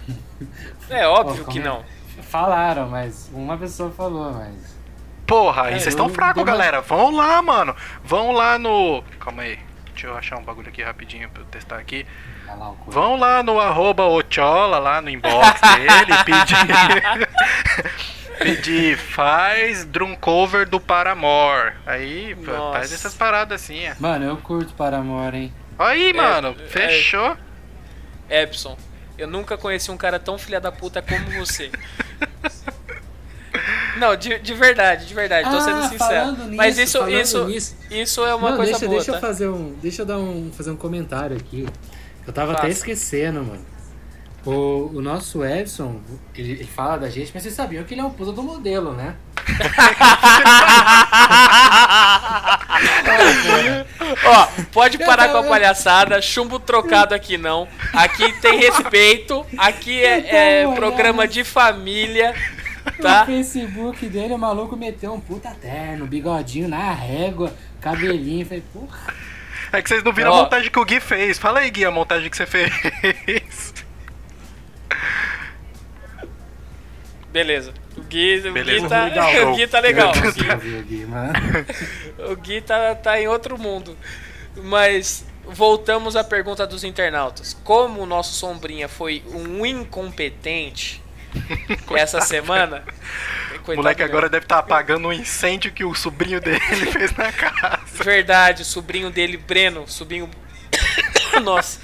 É óbvio Pô, que é? não. falaram, mas uma pessoa falou, mas. Porra, aí É, vocês estão fracos, galera. Vão lá, mano. Vão lá no. Calma aí. Deixa eu achar um bagulho aqui rapidinho pra eu testar aqui. Lá. Vão lá no arroba Ochola, lá no inbox dele, pedir. pedir, faz drum cover do Paramore. Aí, Nossa. faz essas paradas assim, ó. Mano, eu curto Paramore, hein? Aí, mano, é- fechou. Epson, eu nunca conheci um cara tão filha da puta como você. Não, de, de verdade, de verdade, tô sendo Ah, sincero. falando nisso, Mas isso, isso, nisso. isso é uma Não, coisa deixa, boa, deixa tá? eu fazer um. Deixa eu dar um, fazer um comentário aqui. Eu tava até esquecendo, mano. O, o nosso Edson, ele, ele fala da gente, mas vocês sabiam que ele é um puta do modelo, né? Ó, pode parar com a palhaçada, chumbo trocado aqui não. Aqui tem respeito, aqui é, é Então, programa olha, de família, No tá? Facebook dele, o maluco meteu um puta terno, bigodinho na régua, cabelinho. Falei, porra. É que vocês não viram Ó. a montagem que o Gui fez. Fala aí, Gui, a montagem que você fez. Beleza. O Gui, o Beleza. Gui tá, Legal. o Gui tá legal. O Gui tá, tá em outro mundo. Mas voltamos à pergunta dos internautas. Como o nosso Sombrinha foi um incompetente essa semana. O moleque meu. agora deve estar apagando um incêndio que o sobrinho dele fez na casa. Verdade, o sobrinho dele, Breno, sobrinho. Nossa.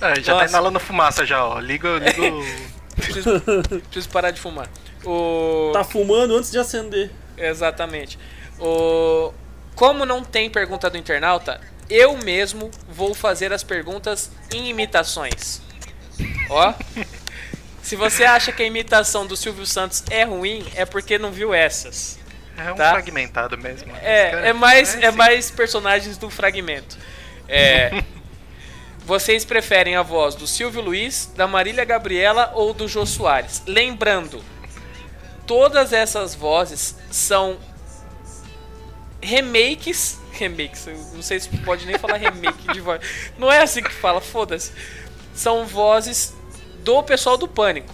É, já tá Nossa. inalando fumaça já, ó. Liga, liga o... Preciso, preciso parar de fumar. O... Tá fumando antes de acender. Exatamente. O... Como não tem pergunta do internauta, eu mesmo vou fazer as perguntas em imitações. Ó. Se você acha que a imitação do Silvio Santos é ruim, é porque não viu essas. É um Tá. fragmentado mesmo. É, é mais, é assim. mais personagens do fragmento. É, vocês preferem a voz do Silvio Luiz, da Marília Gabriela ou do Jô Soares? Lembrando, todas essas vozes são remakes. Remakes, não sei se pode nem falar remake de voz. Não é assim que fala, foda-se. São vozes do pessoal do Pânico.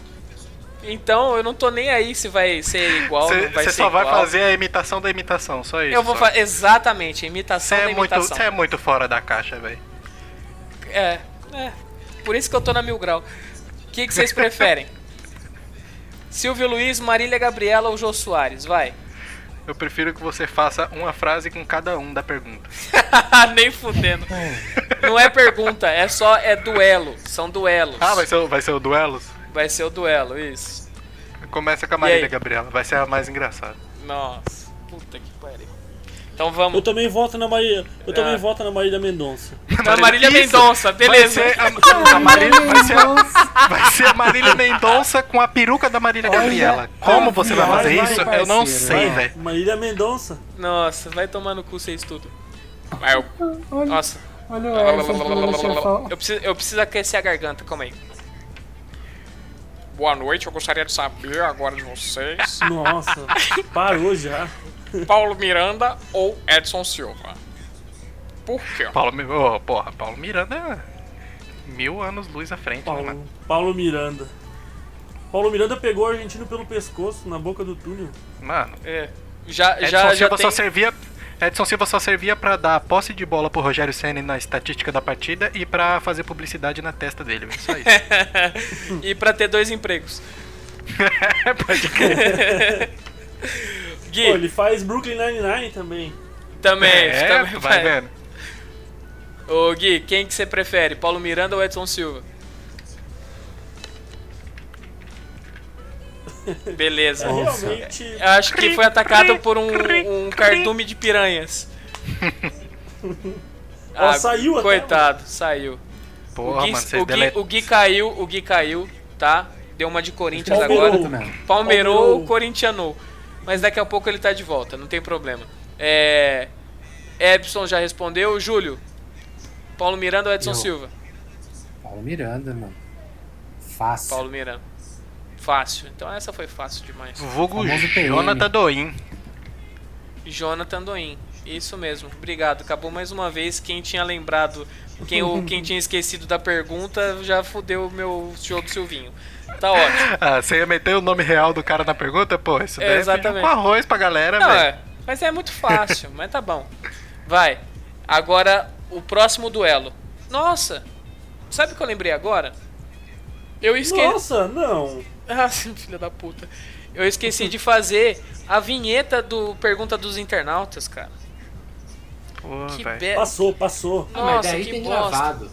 Então eu não tô nem aí se vai ser igual, vai Você só vai igual. fazer a imitação da imitação, só isso. Eu vou fazer exatamente a imitação é, da muito, imitação. você é muito fora da caixa, velho. É, é. Por isso que eu tô na Mil Grau. O que, que vocês preferem? Silvio Luiz, Marília Gabriela ou Jô Soares? Vai. Eu prefiro que você faça uma frase com cada um da pergunta. Nem fudendo. Não é pergunta, é só é duelo. São duelos. Ah, vai ser, o- vai ser o duelos? Vai ser o duelo, isso. Começa com a Marília? Gabriela, vai ser a mais engraçada. Nossa, puta que pariu. Então Eu vamos. também voto na Marília. Eu Ah. também voto na Marília Mendonça. Na Marília Isso, Mendonça, beleza. Vai ser a, a Marília, vai, ser a, vai ser a Marília Mendonça com a peruca da Marília Olha, Gabriela. Como você vai vai, fazer vai, isso? Eu não sei, vai. velho. Marília Mendonça. Nossa, vai tomar no cu vocês tudo. Vai, eu- Olha, Nossa. olha o Edson falando no chefão. Eu preciso, eu preciso aquecer a garganta, calma aí. Boa noite, eu gostaria de saber agora de vocês. Nossa, parou já. Paulo Miranda ou Edson Silva? Por quê? Paulo, ô, porra, Paulo Miranda é mil anos luz à frente, né, mano? Paulo, Paulo Miranda. Paulo Miranda pegou o argentino pelo pescoço na boca do túnel. Mano, É. Já, Edson já, já Silva tem... só servia. Edson Silva só servia pra dar posse de bola pro Rogério Senna na estatística da partida e pra fazer publicidade na testa dele, velho. Só isso. e pra ter dois empregos. Pode crer. Gui, Pô, ele faz Brooklyn Nine-Nine também. também, É, também vai vai. vendo. Ô Gui, quem que você prefere? Paulo Miranda ou Edson Silva? Beleza. É realmente. Eu acho que foi atacado por um, um cardume de piranhas. Ó, saiu até, Coitado, saiu. Porra, o, Gui, mano, o, Gui, o Gui caiu, o Gui caiu, tá? Deu uma de Corinthians Palmeirou. agora. Palmeirou, Palmeirou. corintianou. Mas daqui a pouco ele tá de volta, não tem problema. É. Ebson já respondeu. Júlio. Paulo Miranda ou Edson Eu. Silva? Paulo Miranda, mano. Fácil. Paulo Miranda. Fácil. Então essa foi fácil demais. Vulgo. Jonathan Doim. Jonathan Doim. Isso mesmo. Obrigado. Acabou mais uma vez. Quem tinha lembrado, quem, ou quem tinha esquecido da pergunta, já fudeu o meu do Silvinho. Tá ótimo. Ah, você ia meter o nome real do cara na pergunta? Pô, isso daí é Exatamente. com arroz pra galera, Não, velho. é. Mas é muito fácil, mas tá bom. Vai. Agora, o próximo duelo. Nossa! Sabe o que eu lembrei agora? Eu esqueci. Nossa, não. Ah, filha da puta. Eu esqueci de fazer a vinheta do Pergunta dos Internautas, cara. Pô, Que be... Passou, passou. Ah, mas Nossa, daí que tem bosta. gravado.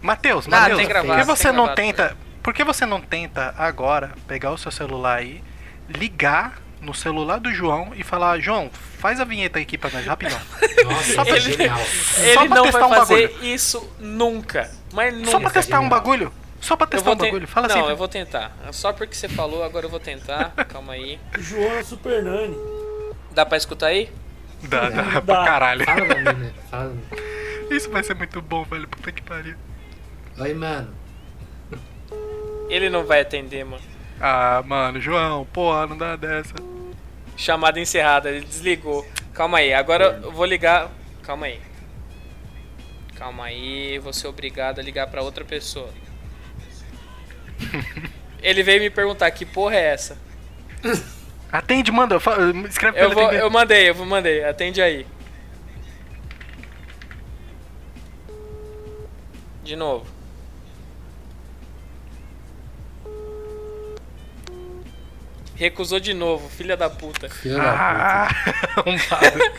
Matheus, Ah, Matheus, por que você tem não gravado. tenta. Por que você não tenta agora pegar o seu celular aí, ligar no celular do João e falar, João, faz a vinheta aqui pra nós, rapidão. Nossa, Só pra- é genial. Ele Só pra não testar vai um fazer bagulho. isso nunca. Mas nunca. Só pra testar um bagulho. Só pra testar um bagulho. Fala Não, assim. eu vou tentar. Só porque você falou, agora eu vou tentar. Calma aí. João Super Nani. Dá pra escutar aí? Dá, dá, Dá. pra caralho. Fala da mina. Fala. Isso vai ser muito bom, velho. Puta que pariu. Oi, mano. Ele não vai atender, mano. Ah, mano, João, porra, não dá dessa. Chamada encerrada, ele desligou. Calma aí, agora eu vou ligar. Calma aí. Calma aí, vou ser obrigado a ligar pra outra pessoa. Ele veio me perguntar que porra é essa. Atende, manda. Escreve pra Eu, ele vou, eu mandei, eu vou- mandei. Atende aí. De novo. Recusou de novo, filha da puta. Filha da puta. Ah.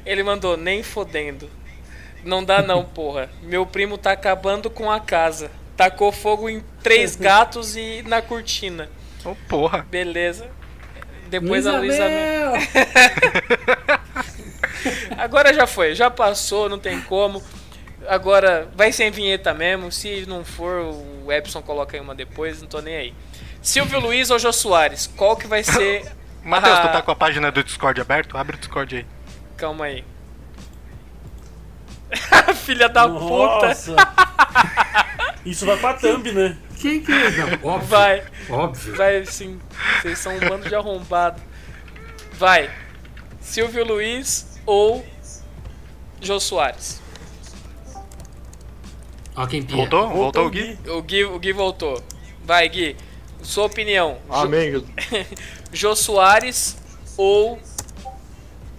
Ele mandou, nem fodendo. Não dá não, porra. Meu primo tá acabando com a casa. Tacou fogo em três gatos e na cortina. Ô, porra. Beleza. Depois Luísa a Luísa! Agora já foi, já passou, não tem como. Agora vai sem vinheta mesmo. Se não for, o Epson coloca aí uma depois, não tô nem aí. Silvio Luiz ou Jô Soares? Qual que vai ser. Matheus, tu tá com a página do Discord aberto? Abre o Discord aí. Calma aí. Filha da puta! Nossa. Isso vai pra thumb, né? Quem que é? Não, óbvio. Vai, Óbvio. vai sim. Vocês são um bando de arrombado. Vai. Silvio Luiz ou Jô Soares? Ó quem pia. Voltou? Voltou o Gui? O Gui, o Gui voltou. Vai, Gui. Sua opinião. Amém, Jesus. Jô Soares ou.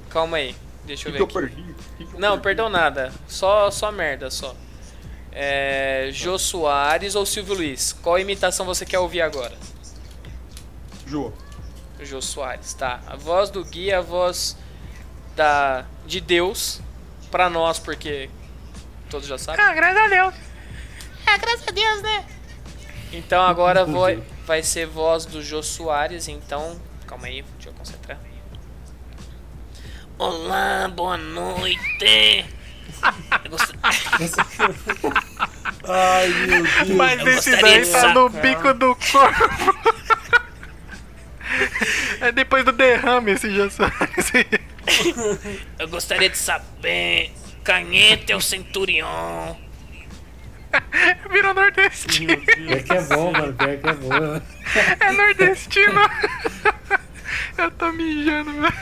Calma aí, deixa eu que ver que eu aqui. perdi? Que que eu Não, perdi? perdão nada. Só, só merda, só. É, Jô Soares ou Silvio Luiz? Qual imitação você quer ouvir agora? Jô. Jô Soares, tá. A voz do Gui é a voz da, de Deus pra nós, porque todos já sabem. Ah, graças a Deus. Então agora vou, vai ser voz do Jô Soares, então. Calma aí, deixa eu concentrar. Olá, boa noite. Eu gost- Ai, meu Deus. Mas Eu esse daí tá no sacar. bico do corpo. É depois do derrame esse já sabe. Eu gostaria de saber. Canhete ou Centurion? Virou nordestino. Pior que é bom, mano. Pior que é bom. É nordestino. Eu tô mijando, velho.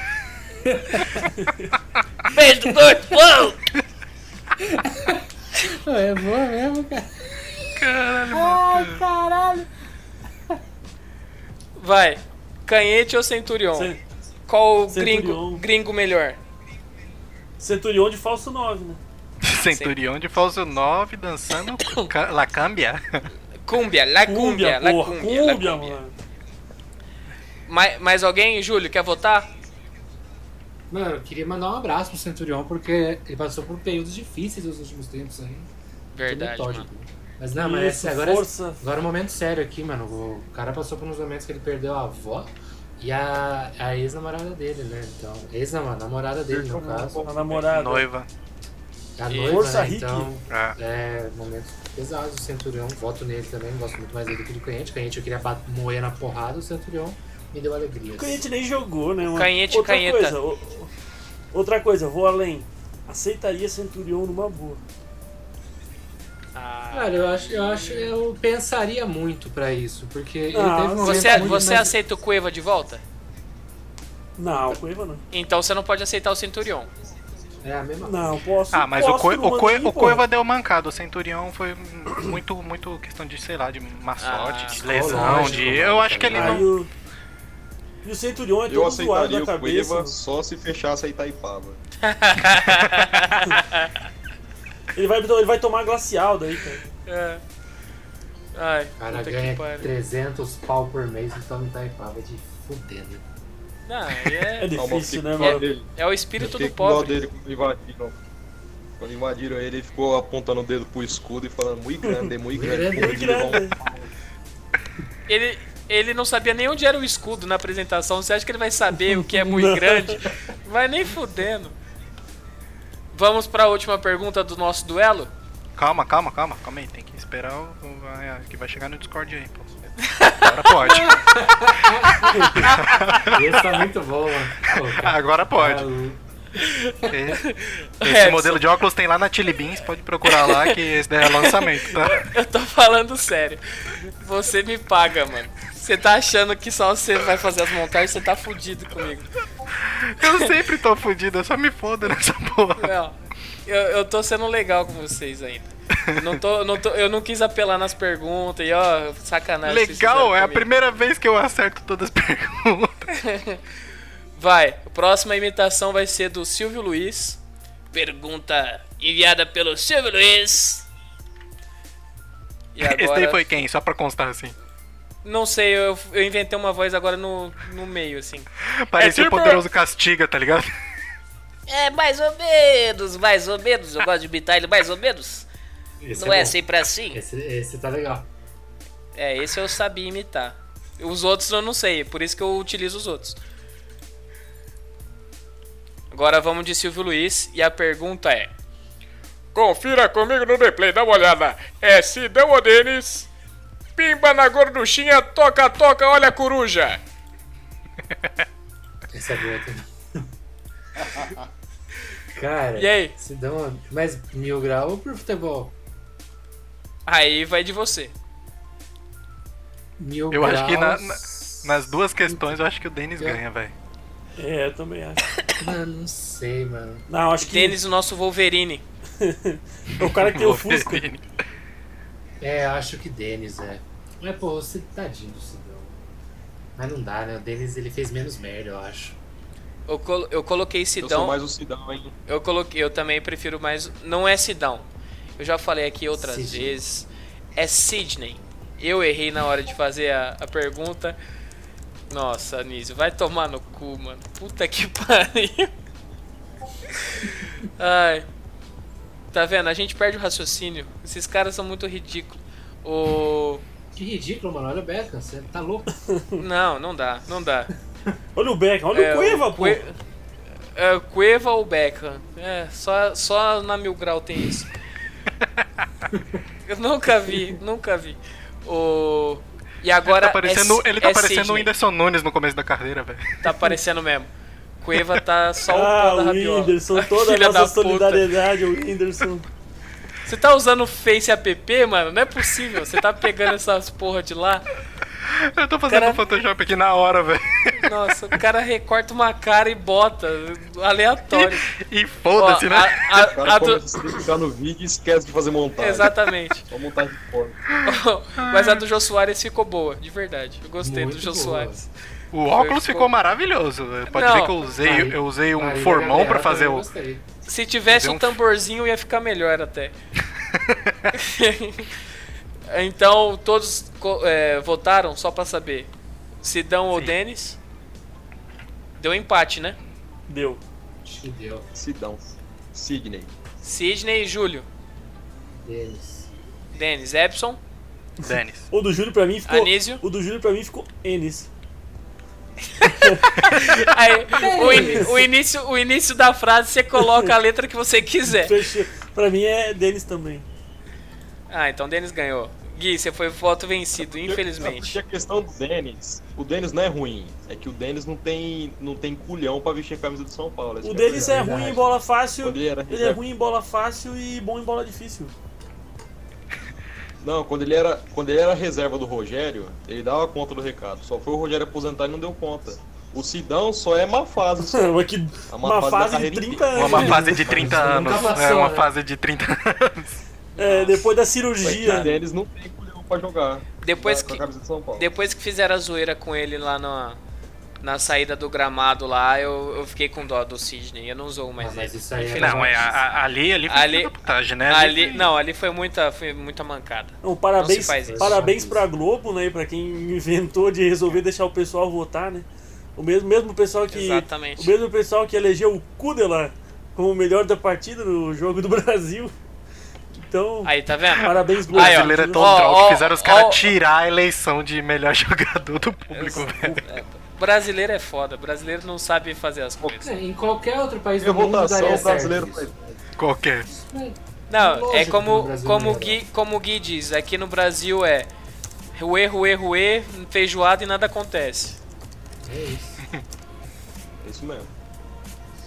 Beijo do! Pô, É boa mesmo, cara. Caralho, Vai. Canhete ou Centurion? Cen- Qual o gringo, gringo melhor? Centurion de falso 9, né? Centurião de falso 9 dançando La Cambia. Cúmbia, la cúmbia, la cúmbia, mano. Mais, mais alguém, Júlio, quer votar? Mano, eu queria mandar um abraço pro Centurion, porque ele passou por períodos difíceis nos últimos tempos aí. Verdade, Todo mano. Mas não, mas Isso, agora, força. agora é um momento sério aqui, mano. O cara passou por uns momentos que ele perdeu a avó e a, a ex-namorada dele, né? Então, ex-namorada dele, no caso. A namorada. Noiva. A E- noiva, Força, né? Rick. Então, Ah. é, momentos pesados. O Centurion, voto nele também. Gosto muito mais dele que do Canhete. Canhete eu queria moer na porrada. O Centurion me deu alegria. O Canhete nem jogou, né, mano? Canhete, outra canheta. Coisa, o- o- outra coisa, vou além. Aceitaria Centurion numa boa. Ah, Cara, eu acho, eu acho, eu pensaria muito pra isso, porque ele Ah, um você você mais- aceita o Cueva de volta? Não, Cueva não. Então você não pode aceitar o Centurion. É a mesma Não, posso. Ah, mas o, posso Coi- o, Coi- o pô. Coiva deu mancada. O Centurião foi muito, muito questão de, sei lá, de má Ah, sorte, de lesão, psicológico, de. Eu acho que ele não. o... E o Centurion é Eu todo zoado aceitaria o cabeça. Cueva só se fechasse a Itaipava. Ele vai, ele vai tomar glacial daí, cara. É. Ai, O cara ganha que pariu. 300 pau por mês e toma Itaipava de fuder, né? Não, É é, difícil, né, mano? fiquei é o espírito do pobre. dele quando invadiram. Quando invadiram ele, ele ficou apontando o dedo pro escudo e falando muito grande, muito grande. grande, Muito grande. Ele, ele não sabia nem onde era o escudo na apresentação. Você acha que ele vai saber o que é muito grande? Vai nem fudendo. Vamos pra última pergunta do nosso duelo? Calma, calma, calma, calma aí. Tem que esperar o. o- vai- que vai chegar no Discord aí, pô. Agora pode. Esse tá muito bom, mano. Pô, Agora pode. tá- Esse, esse Edson. modelo de óculos tem lá na Chili Beans, pode procurar lá que esse daí é lançamento, tá? Eu tô falando sério. Você me paga, mano. Você tá achando que só você vai fazer as montagens, você tá fudido comigo. Eu sempre tô fudido, eu só me fodo nessa porra. Não. Eu, eu tô sendo legal com vocês ainda. Não tô, não tô, eu não quis apelar nas perguntas e ó, sacanagem. Legal, é a primeira vez que eu acerto todas as perguntas. Vai, a próxima imitação vai ser do Silvio Luiz. Pergunta enviada pelo Silvio Luiz. E Esse daí agora, foi quem? Só pra constar assim. não sei, eu, eu inventei uma voz agora no, no meio, assim. Parecia tipo- o poderoso castiga, tá ligado? É, mais ou menos, mais ou menos. Eu gosto de imitar ele mais ou menos. Esse Não é bom. sempre assim? Esse, esse tá legal. É, esse eu sabia imitar. Os outros eu não sei, por isso que eu utilizo os outros. Agora vamos de Silvio Luiz e a pergunta é: Confira comigo no replay, dá uma olhada. É Sidão ou Denis? Pimba na gorduchinha, toca, toca, olha a coruja. Essa é boa também. Cara, E aí? se dá uma. Mas mil grau ou pro futebol? Aí vai de você. Mil Eu acho que na- graus. na- nas duas questões eu acho que o Denis ganha, velho. É, eu também acho. Mano, não sei, mano. Não, acho que Denis, o nosso Wolverine. é o cara que tem o Fusca. É, acho que Denis é. Mas, pô, você tadinho do Sidão. Mas não dá, né? O Denis ele fez menos merda, eu acho. Eu, colo- eu coloquei Eu sou Sidão. mais o Sidão, hein? Eu coloquei, eu também prefiro mais. Não é Sidão. Eu já falei aqui outras Sidney. vezes. É Sidney. Eu errei na hora de fazer a, a pergunta. Nossa, Anísio, vai tomar no cu, mano. Puta que pariu. Ai. Tá vendo? A gente perde o raciocínio. Esses caras são muito ridículos. O. Que ridículo, mano. Olha o Beckham, você tá louco. Não, não dá, não dá. Olha o Beckham, olha É, o Cueva, pô. Cue- É, Cueva ou Beckham? É, só, só na Mil Grau tem isso. Eu nunca vi, nunca vi. O... E agora Ele tá parecendo, é, ele tá é parecendo o. Whindersson Nunes no começo da carreira, velho. Tá parecendo mesmo. Cueva tá só o Ah, pó da o rabiola. Whindersson, toda a da nossa solidariedade, o Whindersson. Você tá usando o Face app, mano? Não é possível. Você tá pegando essas porra de lá. Eu tô fazendo Cara- um Photoshop aqui na hora, velho. Nossa, o cara recorta uma cara e bota. Aleatório. E foda-se, Ó, né? a- a- O cara a do- a no vídeo e esquece de fazer montagem. Exatamente. Só montagem de fora. Mas a do Jô Soares ficou boa, de verdade. Eu gostei Muito do Jô boa. Soares. O óculos Ficou- ficou maravilhoso. Pode Não. ver que eu usei, Maria- eu usei um formão pra fazer o. Se tivesse um um- tamborzinho ia ficar melhor até. Então, todos é, votaram, só pra saber. Sidão ou. Denis? Deu empate, né? Deu. Deu. Sidão. Sidney. Sidney e Júlio. Denis. Denis, Epson, Denis. O do Júlio pra mim ficou. Anísio. O do Júlio pra mim ficou Enes. Aí, o, in- o início, o início da frase você coloca a letra que você quiser. Pra mim é Denis também. Ah, então Denis ganhou. Gui, você foi voto vencido, Porque infelizmente. a questão do Denis, o Denis não é ruim. É que o Denis não tem, não tem culhão pra vestir a camisa do São Paulo. O é Denis é verdade. ruim em bola fácil. Ele era Ele é ruim em bola fácil e bom em bola difícil. Não, quando ele, era, quando ele era reserva do Rogério, ele dava conta do recado. Só foi o Rogério aposentar e não deu conta. O Sidão só é má fase. Só. Mas que- A uma da fase de carreira 30 inteira. anos. Uma fase de 30 Nunca anos. É uma né? fase de 30 anos. É, depois da Mas O cirurgia. Denis não tem culhão pra jogar. Depois que- Paulo. Depois que fizeram a zoeira com ele lá na, na saída do gramado lá, eu, eu fiquei com dó do Sidney. Eu não usou mais Ah, mas ele. isso aí é. Não, é, a- a- ali, ali foi Ali- muita putagem, né? Ali, não, ali foi muita, foi muita mancada. Não, Não parabéns, isso. parabéns pra Globo, né? Pra quem inventou de resolver deixar o pessoal votar, né? O mesmo, mesmo pessoal que. Exatamente. O mesmo pessoal que elegeu o Kudela como o melhor da partida no jogo do Brasil. Então, Aí, tá vendo? parabéns, O Globo. Aí, ó. brasileiro é tão Ó, que fizeram os caras tirar a eleição de melhor jogador do público, velho. É, brasileiro é foda. Brasileiro não sabe fazer as coisas. É, Em qualquer outro país do mundo votação, daria o brasileiro certo foi. isso. Qualquer. Não, é Lógico como, como, o é. Gui, como o Gui diz. Aqui no Brasil é ruê, ruê, ruê, feijoada e nada acontece. É isso. É isso mesmo.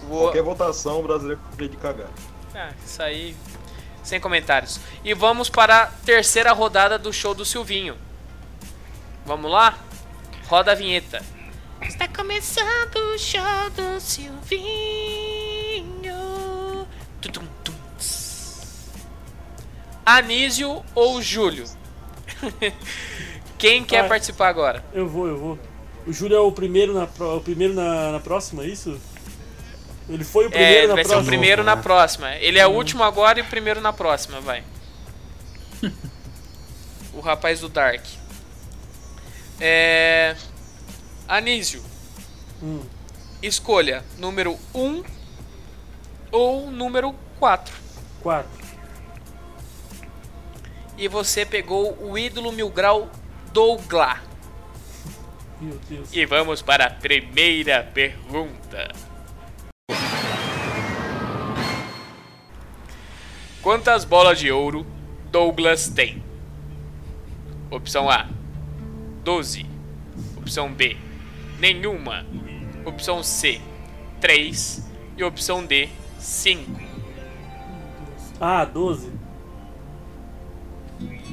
O- Qualquer votação, o brasileiro tem de cagar. Ah, isso aí. Sem comentários. E vamos para a terceira rodada do show do Silvinho. Vamos lá? Roda a vinheta. Está começando o show do Silvinho. Tutum, tum, Anísio ou Júlio? Quem quer Ah, participar agora? Eu vou, eu vou. O Júlio é o primeiro na, o primeiro na, na próxima, é isso? Ele foi o primeiro É, ele na vai ser próxima. o primeiro na próxima. Ele é o último agora e o primeiro na próxima, vai. o rapaz do Dark. É. Anísio. Hum. Escolha número 1 ou número 4. 4. E você pegou o ídolo mil grau Douglas. Meu Deus. E vamos para a primeira pergunta. Quantas bolas de ouro Douglas tem? Opção A: 12. Opção B: nenhuma. Opção C: 3. E opção D: 5. Ah, 12.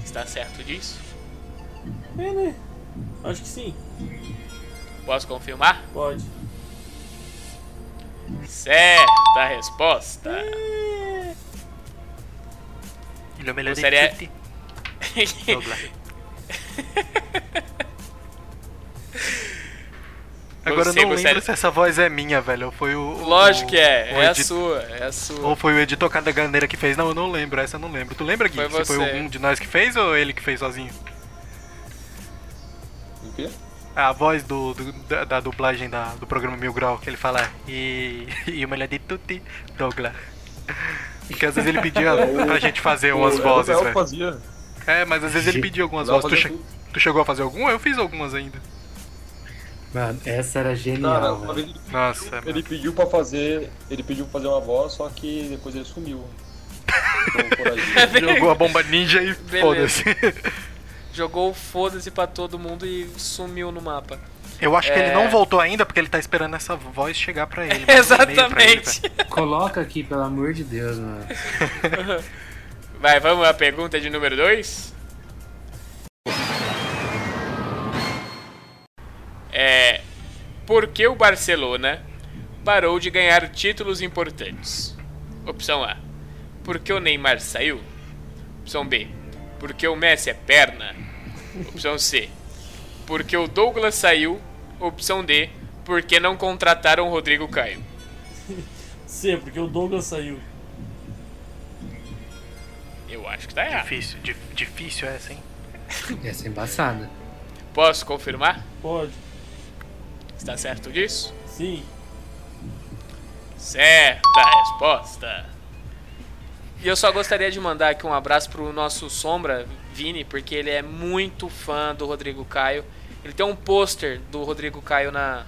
Está certo disso? É, né? Acho que sim. Posso confirmar? Pode. Certa resposta. É o melhor Gostaria- de Douglas. Agora eu não gostaria- lembro se essa voz é minha, velho. Ou foi o. o- Lógico que é, o é a sua, é a sua. Ou foi o editor cada ganeira que fez? Não, eu não lembro, essa eu não lembro. Tu lembra, Gui? Foi Se foi algum de nós que fez ou ele que fez sozinho? O quê? A voz do, do- da, da dublagem da- do programa Mil Grau, que ele fala e, e o melhor de tutti, Douglas. Porque às vezes ele pedia pra gente fazer umas vozes, velho. fazia. É, mas às vezes ele pedia algumas vozes. Tu, che- tu chegou a fazer alguma? Eu fiz algumas ainda. Mano, essa era Cara, genial, uma velho. vez ele, Nossa, ele pediu pra fazer. Ele pediu pra fazer uma voz, só que depois ele sumiu. Então, por aí. jogou a bomba ninja e Beleza. foda-se. Jogou o foda-se pra todo mundo e sumiu no mapa. Eu acho que ele É. não voltou ainda porque ele tá esperando essa voz chegar pra ele. Um pra ele, Exatamente. velho. Coloca aqui, pelo amor de Deus, mano. Vai, vamos à pergunta de número 2? É. Por que o Barcelona parou de ganhar títulos importantes? Opção A. Porque o Neymar saiu? Opção B. Porque o Messi é perna? Opção C. Porque o Douglas saiu? Opção D. Porque não contrataram o Rodrigo Caio? C, porque o Douglas saiu. Eu acho que tá errado. Difícil, di- difícil essa, hein? Essa é embaçada. Posso confirmar? Pode. Está certo disso? Sim. Certa resposta. E eu só gostaria de mandar aqui um abraço pro nosso Sombra, Vini, porque ele é muito fã do Rodrigo Caio. Ele tem um pôster do Rodrigo Caio na,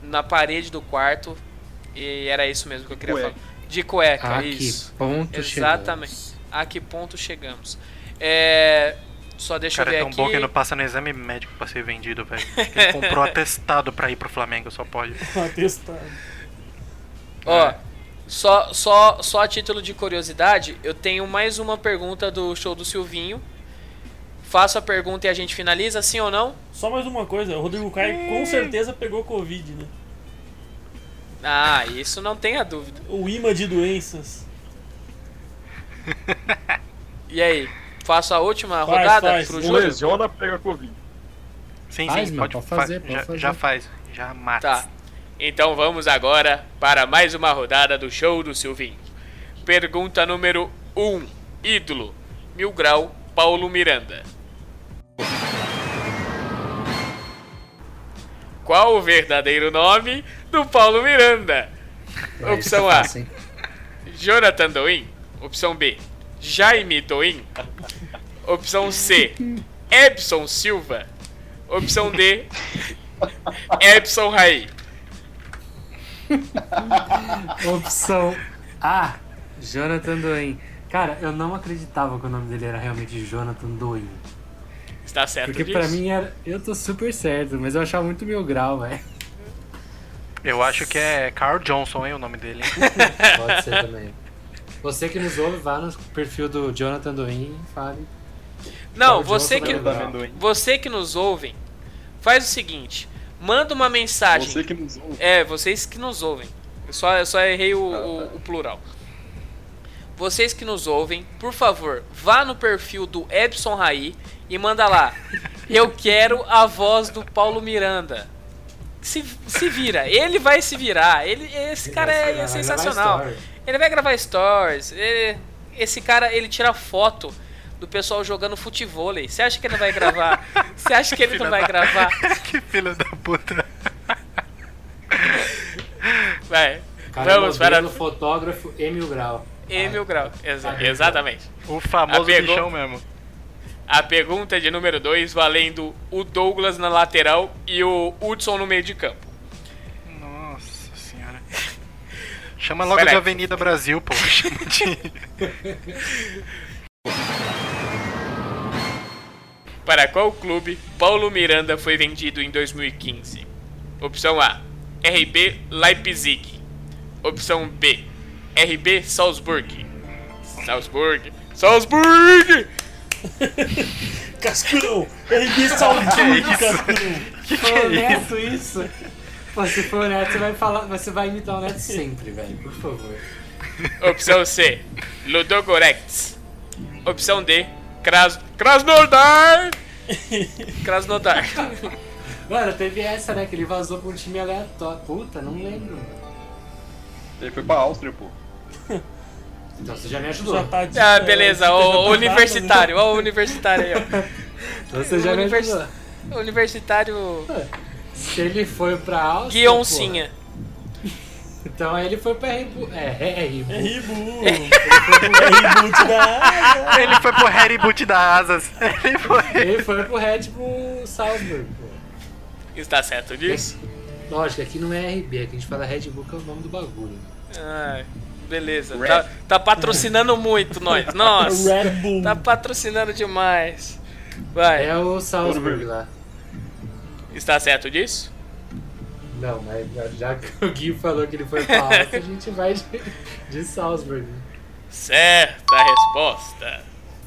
na parede do quarto. E era isso mesmo que eu queria Cueca. falar. De cueca, A isso. que ponto Exatamente. chegamos? A que ponto chegamos? É. Só deixa cara eu é ver tão aqui. bom que não passa no exame médico pra ser vendido, velho. Ele comprou atestado pra ir pro Flamengo, só pode. Atestado. Ó, só, só, só a título de curiosidade, eu tenho mais uma pergunta do show do Silvinho. Faço a pergunta e a gente finaliza, sim ou não? Só mais uma coisa, o Rodrigo Caio com certeza pegou Covid, né? Ah, isso não tenha dúvida. O imã de doenças. E aí, faço a última Faz, rodada faz. pro Júlio? lesiona, pega Covid. Sim, Faz, sim, meu, pode, pode fa- fazer, pode já, fazer. já faz, já mata. Tá. Então vamos agora para mais uma rodada do show do Silvinho. Pergunta número 1. Um, ídolo. Mil grau, Paulo Miranda. Qual o verdadeiro nome do Paulo Miranda? É, Opção é A. fácil? Jonathan Doin. Opção B. Jaime Doin. Opção C. Ebson Silva. Opção D. Ebson Raí. Opção A. Jonathan Doin. Cara, eu não acreditava que o nome dele era realmente Jonathan Doin. Está certo Porque disso? pra mim era. Eu tô super certo, mas eu achava muito mil grau, velho. Eu acho que é Carl Johnson, hein, o nome dele. Pode ser também. Você que nos ouve, vá no perfil do Jonathan Doin e fale. Não, você que? Tá você que nos ouvem, faz o seguinte: manda uma mensagem. Você que nos ouve. É, vocês que nos ouvem. Eu só, eu só errei o, o- o plural. vocês que nos ouvem, por favor, vá no perfil do Epson Raí e manda lá. Eu quero a voz do Paulo Miranda. Se, se vira, ele vai se virar. Ele, esse cara vai- é, vai sensacional. Ele vai gravar stories. ele- esse cara, ele tira foto do pessoal jogando futevôlei. Você acha que ele não vai gravar? Você acha que ele não vai da- gravar? que filho da puta. Vai. Cara, Vamos para modelo, fotógrafo Emil Grau. Emil Grau. Exa- exatamente. O famoso bichão mesmo. A pergunta de número 2, valendo o Douglas na lateral e o Hudson no meio de campo. Nossa senhora. Chama logo Espera de aí. Avenida Brasil, pô. Chama de... Para qual clube Paulo Miranda foi vendido em 2015? Opção A: RB Leipzig. Opção B: RB Salzburg. Salzburg. Salzburg! Cascão! RB Salzburg, Cascão! Que que Foi é honesto isso? Pô, se for honesto, você vai falar, você vai imitar o Neto sempre, velho, por favor. Opção C: Ludogorets. Opção D: Kras... Krasnodar! Krasnodar. Mano, teve essa, né, que ele vazou pra um time aleatório. Puta, não lembro. Ele foi pra Áustria, pô. Então você já me ajudou. Já tá de- Ah, é, beleza, já o, tá o universitário, ó, o universitário aí, ó. Então você já me Univers- ajudou. O universitário Se ele foi pra Áustria. Guioncinha. Então aí ele foi pra Rebu. É, é, é. É Ribu! É reboot da Ele foi pro Harry Boot da Asas. Ele foi. Ele foi pro Red Bull Salzburg, pô. Está certo disso? Lógico, aqui não é RB, aqui a gente fala Red Bull que é o nome do bagulho. Ai, beleza. Tá, tá patrocinando muito nós. Nossa. Red Bull. Tá patrocinando demais. Vai. É o Salzburg lá. Está certo disso? Não, mas já que o Gui falou que ele foi pra Áustria, a gente vai de, de Salzburg. Certa resposta.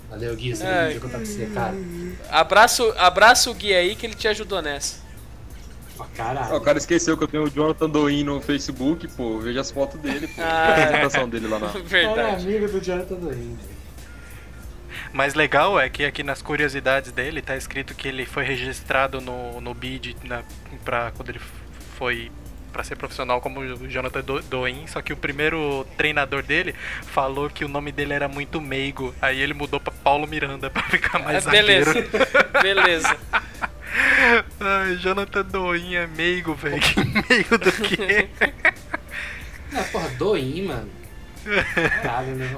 Valeu, Gui, você Ai. vai contar pra você, cara. Abraço, abraço o Gui aí que ele te ajudou nessa. Pra Ah, caralho. o cara esqueceu que eu tenho o Jonathan Doin no Facebook, pô. Veja as fotos dele, pô. Ah. A apresentação dele lá na. Verdade. amigo do Jonathan do Índio. Mas legal é que aqui nas curiosidades dele tá escrito que ele foi registrado no, no BID na, pra quando ele foi pra ser profissional como o Jonathan Do- Doin, só que o primeiro treinador dele falou que o nome dele era muito meigo, aí ele mudou pra Paulo Miranda pra ficar mais Ah, beleza. zagueiro. Beleza. Ai, Jonathan Doin é meigo, velho. Que meigo do quê? Ah, porra, Doim, mano. Caralho, né?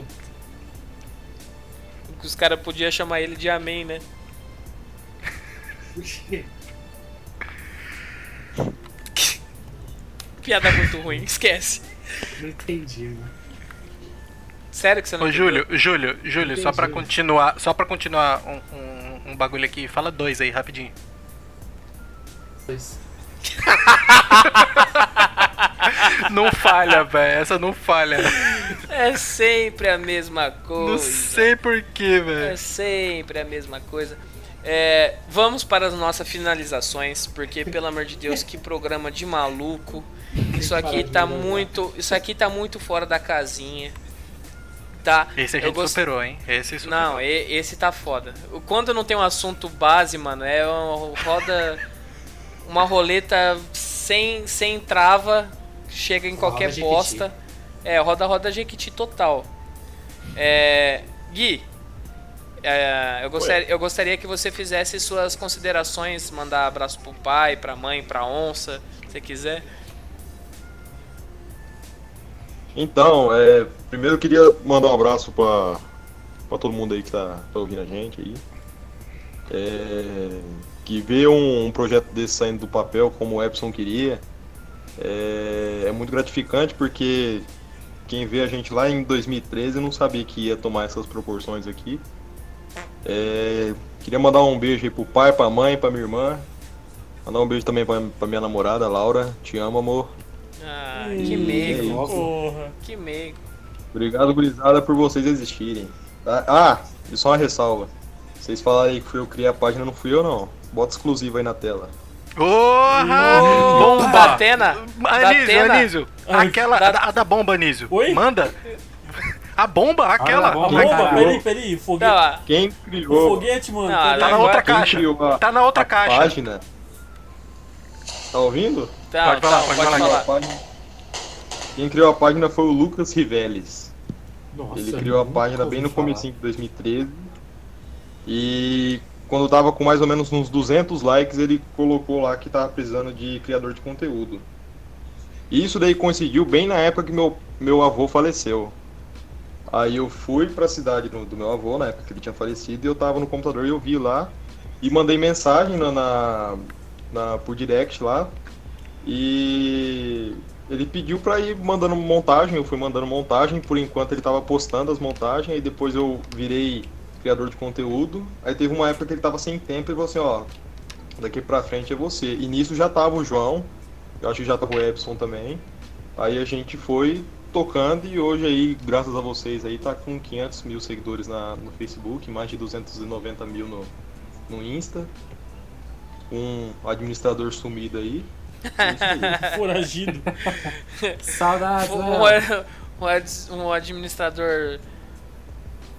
Os caras podiam chamar ele de Amém, né? Piada muito ruim, esquece. Não entendi, mano. Sério que você não Ô? Júlio, Júlio, Júlio, só pra continuar, só para continuar um, um, um bagulho aqui, fala dois aí, rapidinho. Dois. Não falha, velho, essa não falha. É sempre a mesma coisa. Não sei porquê, velho. É sempre a mesma coisa. É, vamos para as nossas finalizações, porque pelo amor de Deus, que programa de maluco. Isso aqui tá muito, isso aqui tá muito fora da casinha. Tá? Esse a Eu gente gost- superou, hein? Esse superou. Não, esse tá foda. O- Quando não tem um assunto base, mano, é uma roda uma roleta sem sem trava, chega em qualquer Jequiti. bosta. É, roda roda Jequiti total. É, Gui, é, eu, gostaria, eu gostaria que você fizesse suas considerações, mandar abraço pro pai, pra mãe, pra onça, se você quiser. Então, é, primeiro eu queria mandar um abraço pra, pra todo mundo aí que tá, tá ouvindo a gente aí. É, que ver um, um projeto desse saindo do papel como o Epson queria é, é muito gratificante porque quem vê a gente lá em 2013 não sabia que ia tomar essas proporções aqui. É, queria mandar um beijo aí pro pai, pra mãe, pra minha irmã. Mandar um beijo também pra, pra minha namorada, Laura. Te amo, amor. Ah, que meigo, Porra. que meigo. Obrigado, gurizada, por vocês existirem. tá? Ah, e só uma ressalva. Vocês falaram aí que fui eu que criei a página, não fui eu não. Bota exclusivo aí na tela. Porra! Bomba! Atena? Da Anísio, Atena? Anísio, aquela, da- a da bomba, Anísio. Oi? Manda. A bomba, aquela. a bomba, Bomba, peraí, peraí, o foguete. Não, Quem O criou, foguete, mano. Não, peraí. Tá na outra quem caixa. criou a, Tá na outra a caixa. página... Tá ouvindo? tá, Pode falar, tá, pode pode falar. falar. Quem criou a página foi o Lucas Riveles. Nossa, Ele criou a página bem no comecinho de 2013. E quando tava com mais ou menos uns 200 likes, ele colocou lá que tava precisando de criador de conteúdo. E isso daí coincidiu bem na época que meu, meu avô faleceu. Aí eu fui pra cidade do, do meu avô, na época que ele tinha falecido, e eu tava no computador e eu vi lá. E mandei mensagem na, na, na- por direct lá. E ele pediu pra ir mandando montagem, eu fui mandando montagem, por enquanto ele tava postando as montagens, aí depois eu virei criador de conteúdo. Aí teve uma época que ele tava sem tempo e falou assim, ó, daqui pra frente é você. E nisso já tava o João, eu acho que já tava o Epson também. Aí a gente foi tocando e hoje aí, graças a vocês aí, tá com 500 mil seguidores na, no Facebook, mais de 290 mil no, no Insta. Um administrador sumido aí. É aí. Foragido. Saudades, Um, Léo. um um administrador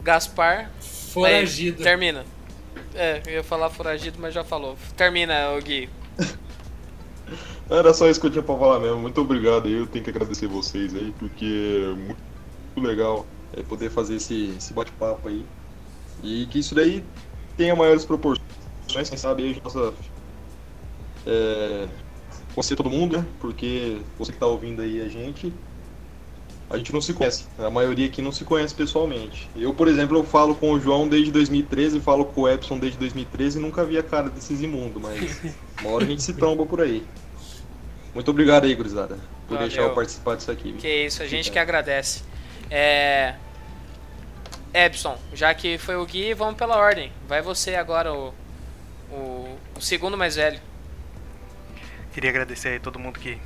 Gaspar. Foragido. Aí, termina. É, eu ia falar foragido, mas já falou. Termina, o Gui. Era só isso que eu tinha pra falar mesmo. Muito obrigado aí. Eu tenho que agradecer vocês aí, porque é muito legal é, poder fazer esse, esse bate-papo aí. E que isso daí tenha maiores proporções, quem sabe aí a gente possa é, conhecer todo mundo, né? Porque você que tá ouvindo aí a gente, a gente não se conhece. A maioria aqui não se conhece pessoalmente. Eu, por exemplo, eu falo com o João desde 2013, falo com o Epson desde 2013 e nunca vi a cara desses imundos, mas uma hora a gente se tromba por aí. Muito obrigado aí, gurizada, por Valeu. deixar eu participar disso aqui. Que isso, a gente que agradece. É. Epson, já que foi o Gui, vamos pela ordem. Vai você agora, o, o, o segundo mais velho. Queria agradecer aí todo mundo que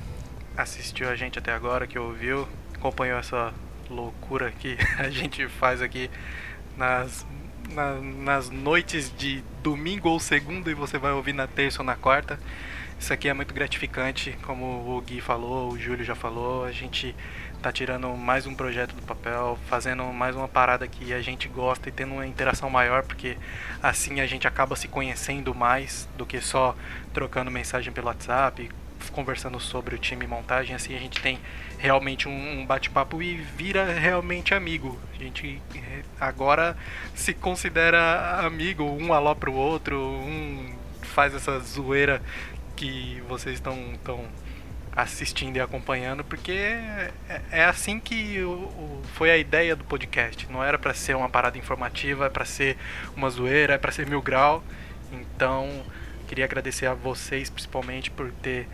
assistiu a gente até agora, que ouviu, acompanhou essa loucura que a gente faz aqui nas, na- nas noites de domingo ou segunda e você vai ouvir na terça ou na quarta. Isso aqui é muito gratificante, como o Gui falou, o Júlio já falou, a gente tá tirando mais um projeto do papel, fazendo mais uma parada que a gente gosta e tendo uma interação maior, porque assim a gente acaba se conhecendo mais do que só trocando mensagem pelo WhatsApp, conversando sobre o time montagem, assim a gente tem realmente um, bate-papo e vira realmente amigo. A gente eh, agora se considera amigo, um aló pro outro, um faz essa zoeira que vocês estão tão assistindo e acompanhando, porque é, é assim que foi a ideia do podcast. Não era pra ser uma parada informativa, é pra ser uma zoeira, é pra ser mil grau. Então, queria agradecer a vocês principalmente por ter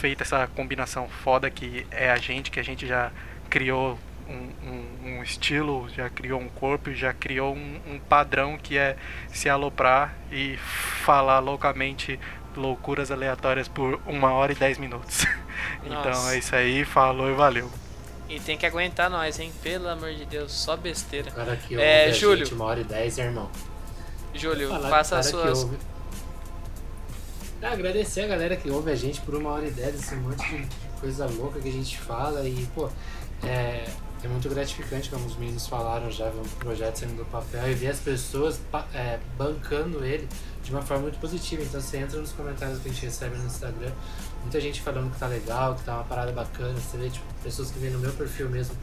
feito essa combinação foda que é a gente, que a gente já criou um, um- um estilo, já criou um corpo, já criou um, um padrão que é se aloprar e falar loucamente loucuras aleatórias por uma hora e dez minutos. então é isso aí, falou e valeu. E tem que aguentar nós, hein? Pelo amor de Deus, só besteira. Cara que ouve É, a Júlio. gente, uma hora e dez, irmão? Júlio, faça as suas. Ah, agradecer a galera que ouve a gente por uma hora e dez, esse monte de coisa louca que a gente fala e, pô, é, é muito gratificante, como os meninos falaram já, ver um projeto saindo do papel e ver as pessoas é, bancando ele de uma forma muito positiva. Então você entra nos comentários que a gente recebe no Instagram, muita gente falando que tá legal, que tá uma parada bacana, você vê, tipo, pessoas que vêm no meu perfil mesmo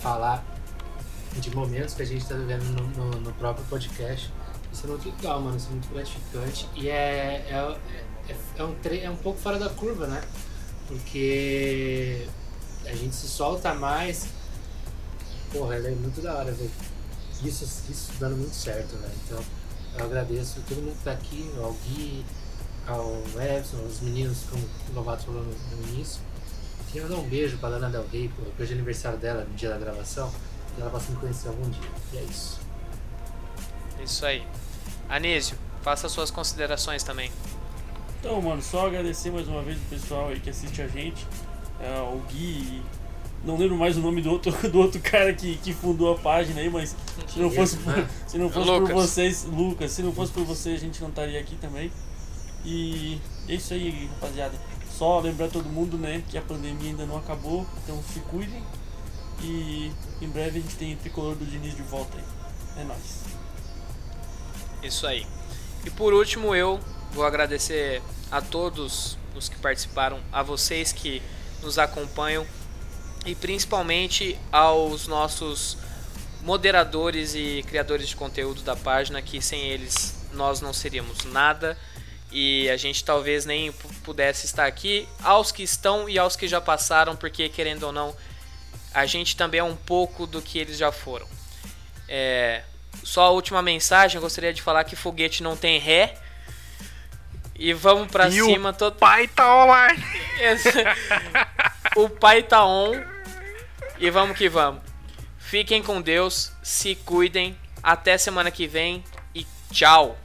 falar de momentos que a gente tá vivendo no, no- no próprio podcast. Isso é muito legal, mano. Isso é muito gratificante. E é, é, é, é um, tre- é um pouco fora da curva, né? Porque a gente se solta mais. Porra, ela é muito da hora, velho. Isso, isso dando muito certo, velho. Então, eu agradeço todo mundo que tá aqui, ao Gui, ao Epson, aos meninos, como o Lovato falou no, no início. Queria mandar um beijo pra Lana Del Rey, pô, que hoje é aniversário dela, no dia da gravação. E ela possa me conhecer algum dia. E é isso. Isso aí. Anísio, faça suas considerações também. Então, mano, só agradecer mais uma vez o pessoal aí que assiste a gente. É, o Gui. Não lembro mais o nome do outro, do outro cara que, que fundou a página aí, mas se não fosse por, se não fosse por vocês, Lucas, se não fosse por vocês, a gente não estaria aqui também. E é isso aí, rapaziada. Só lembrar todo mundo, né, que a pandemia ainda não acabou, então se cuidem. E em breve a gente tem o tricolor do Diniz de volta aí. É nóis. Isso aí. E por último, eu vou agradecer a todos os que participaram, a vocês que nos acompanham e principalmente aos nossos moderadores e criadores de conteúdo da página, que sem eles nós não seríamos nada e a gente talvez nem pudesse estar aqui. Aos que estão e aos que já passaram, porque querendo ou não, a gente também é um pouco do que eles já foram. É, só a última mensagem, eu gostaria de falar que foguete não tem ré. E vamos pra E o cima. Todo... pai tá online. o pai tá on. E vamos que vamos. Fiquem com Deus, se cuidem. Até semana que vem e tchau.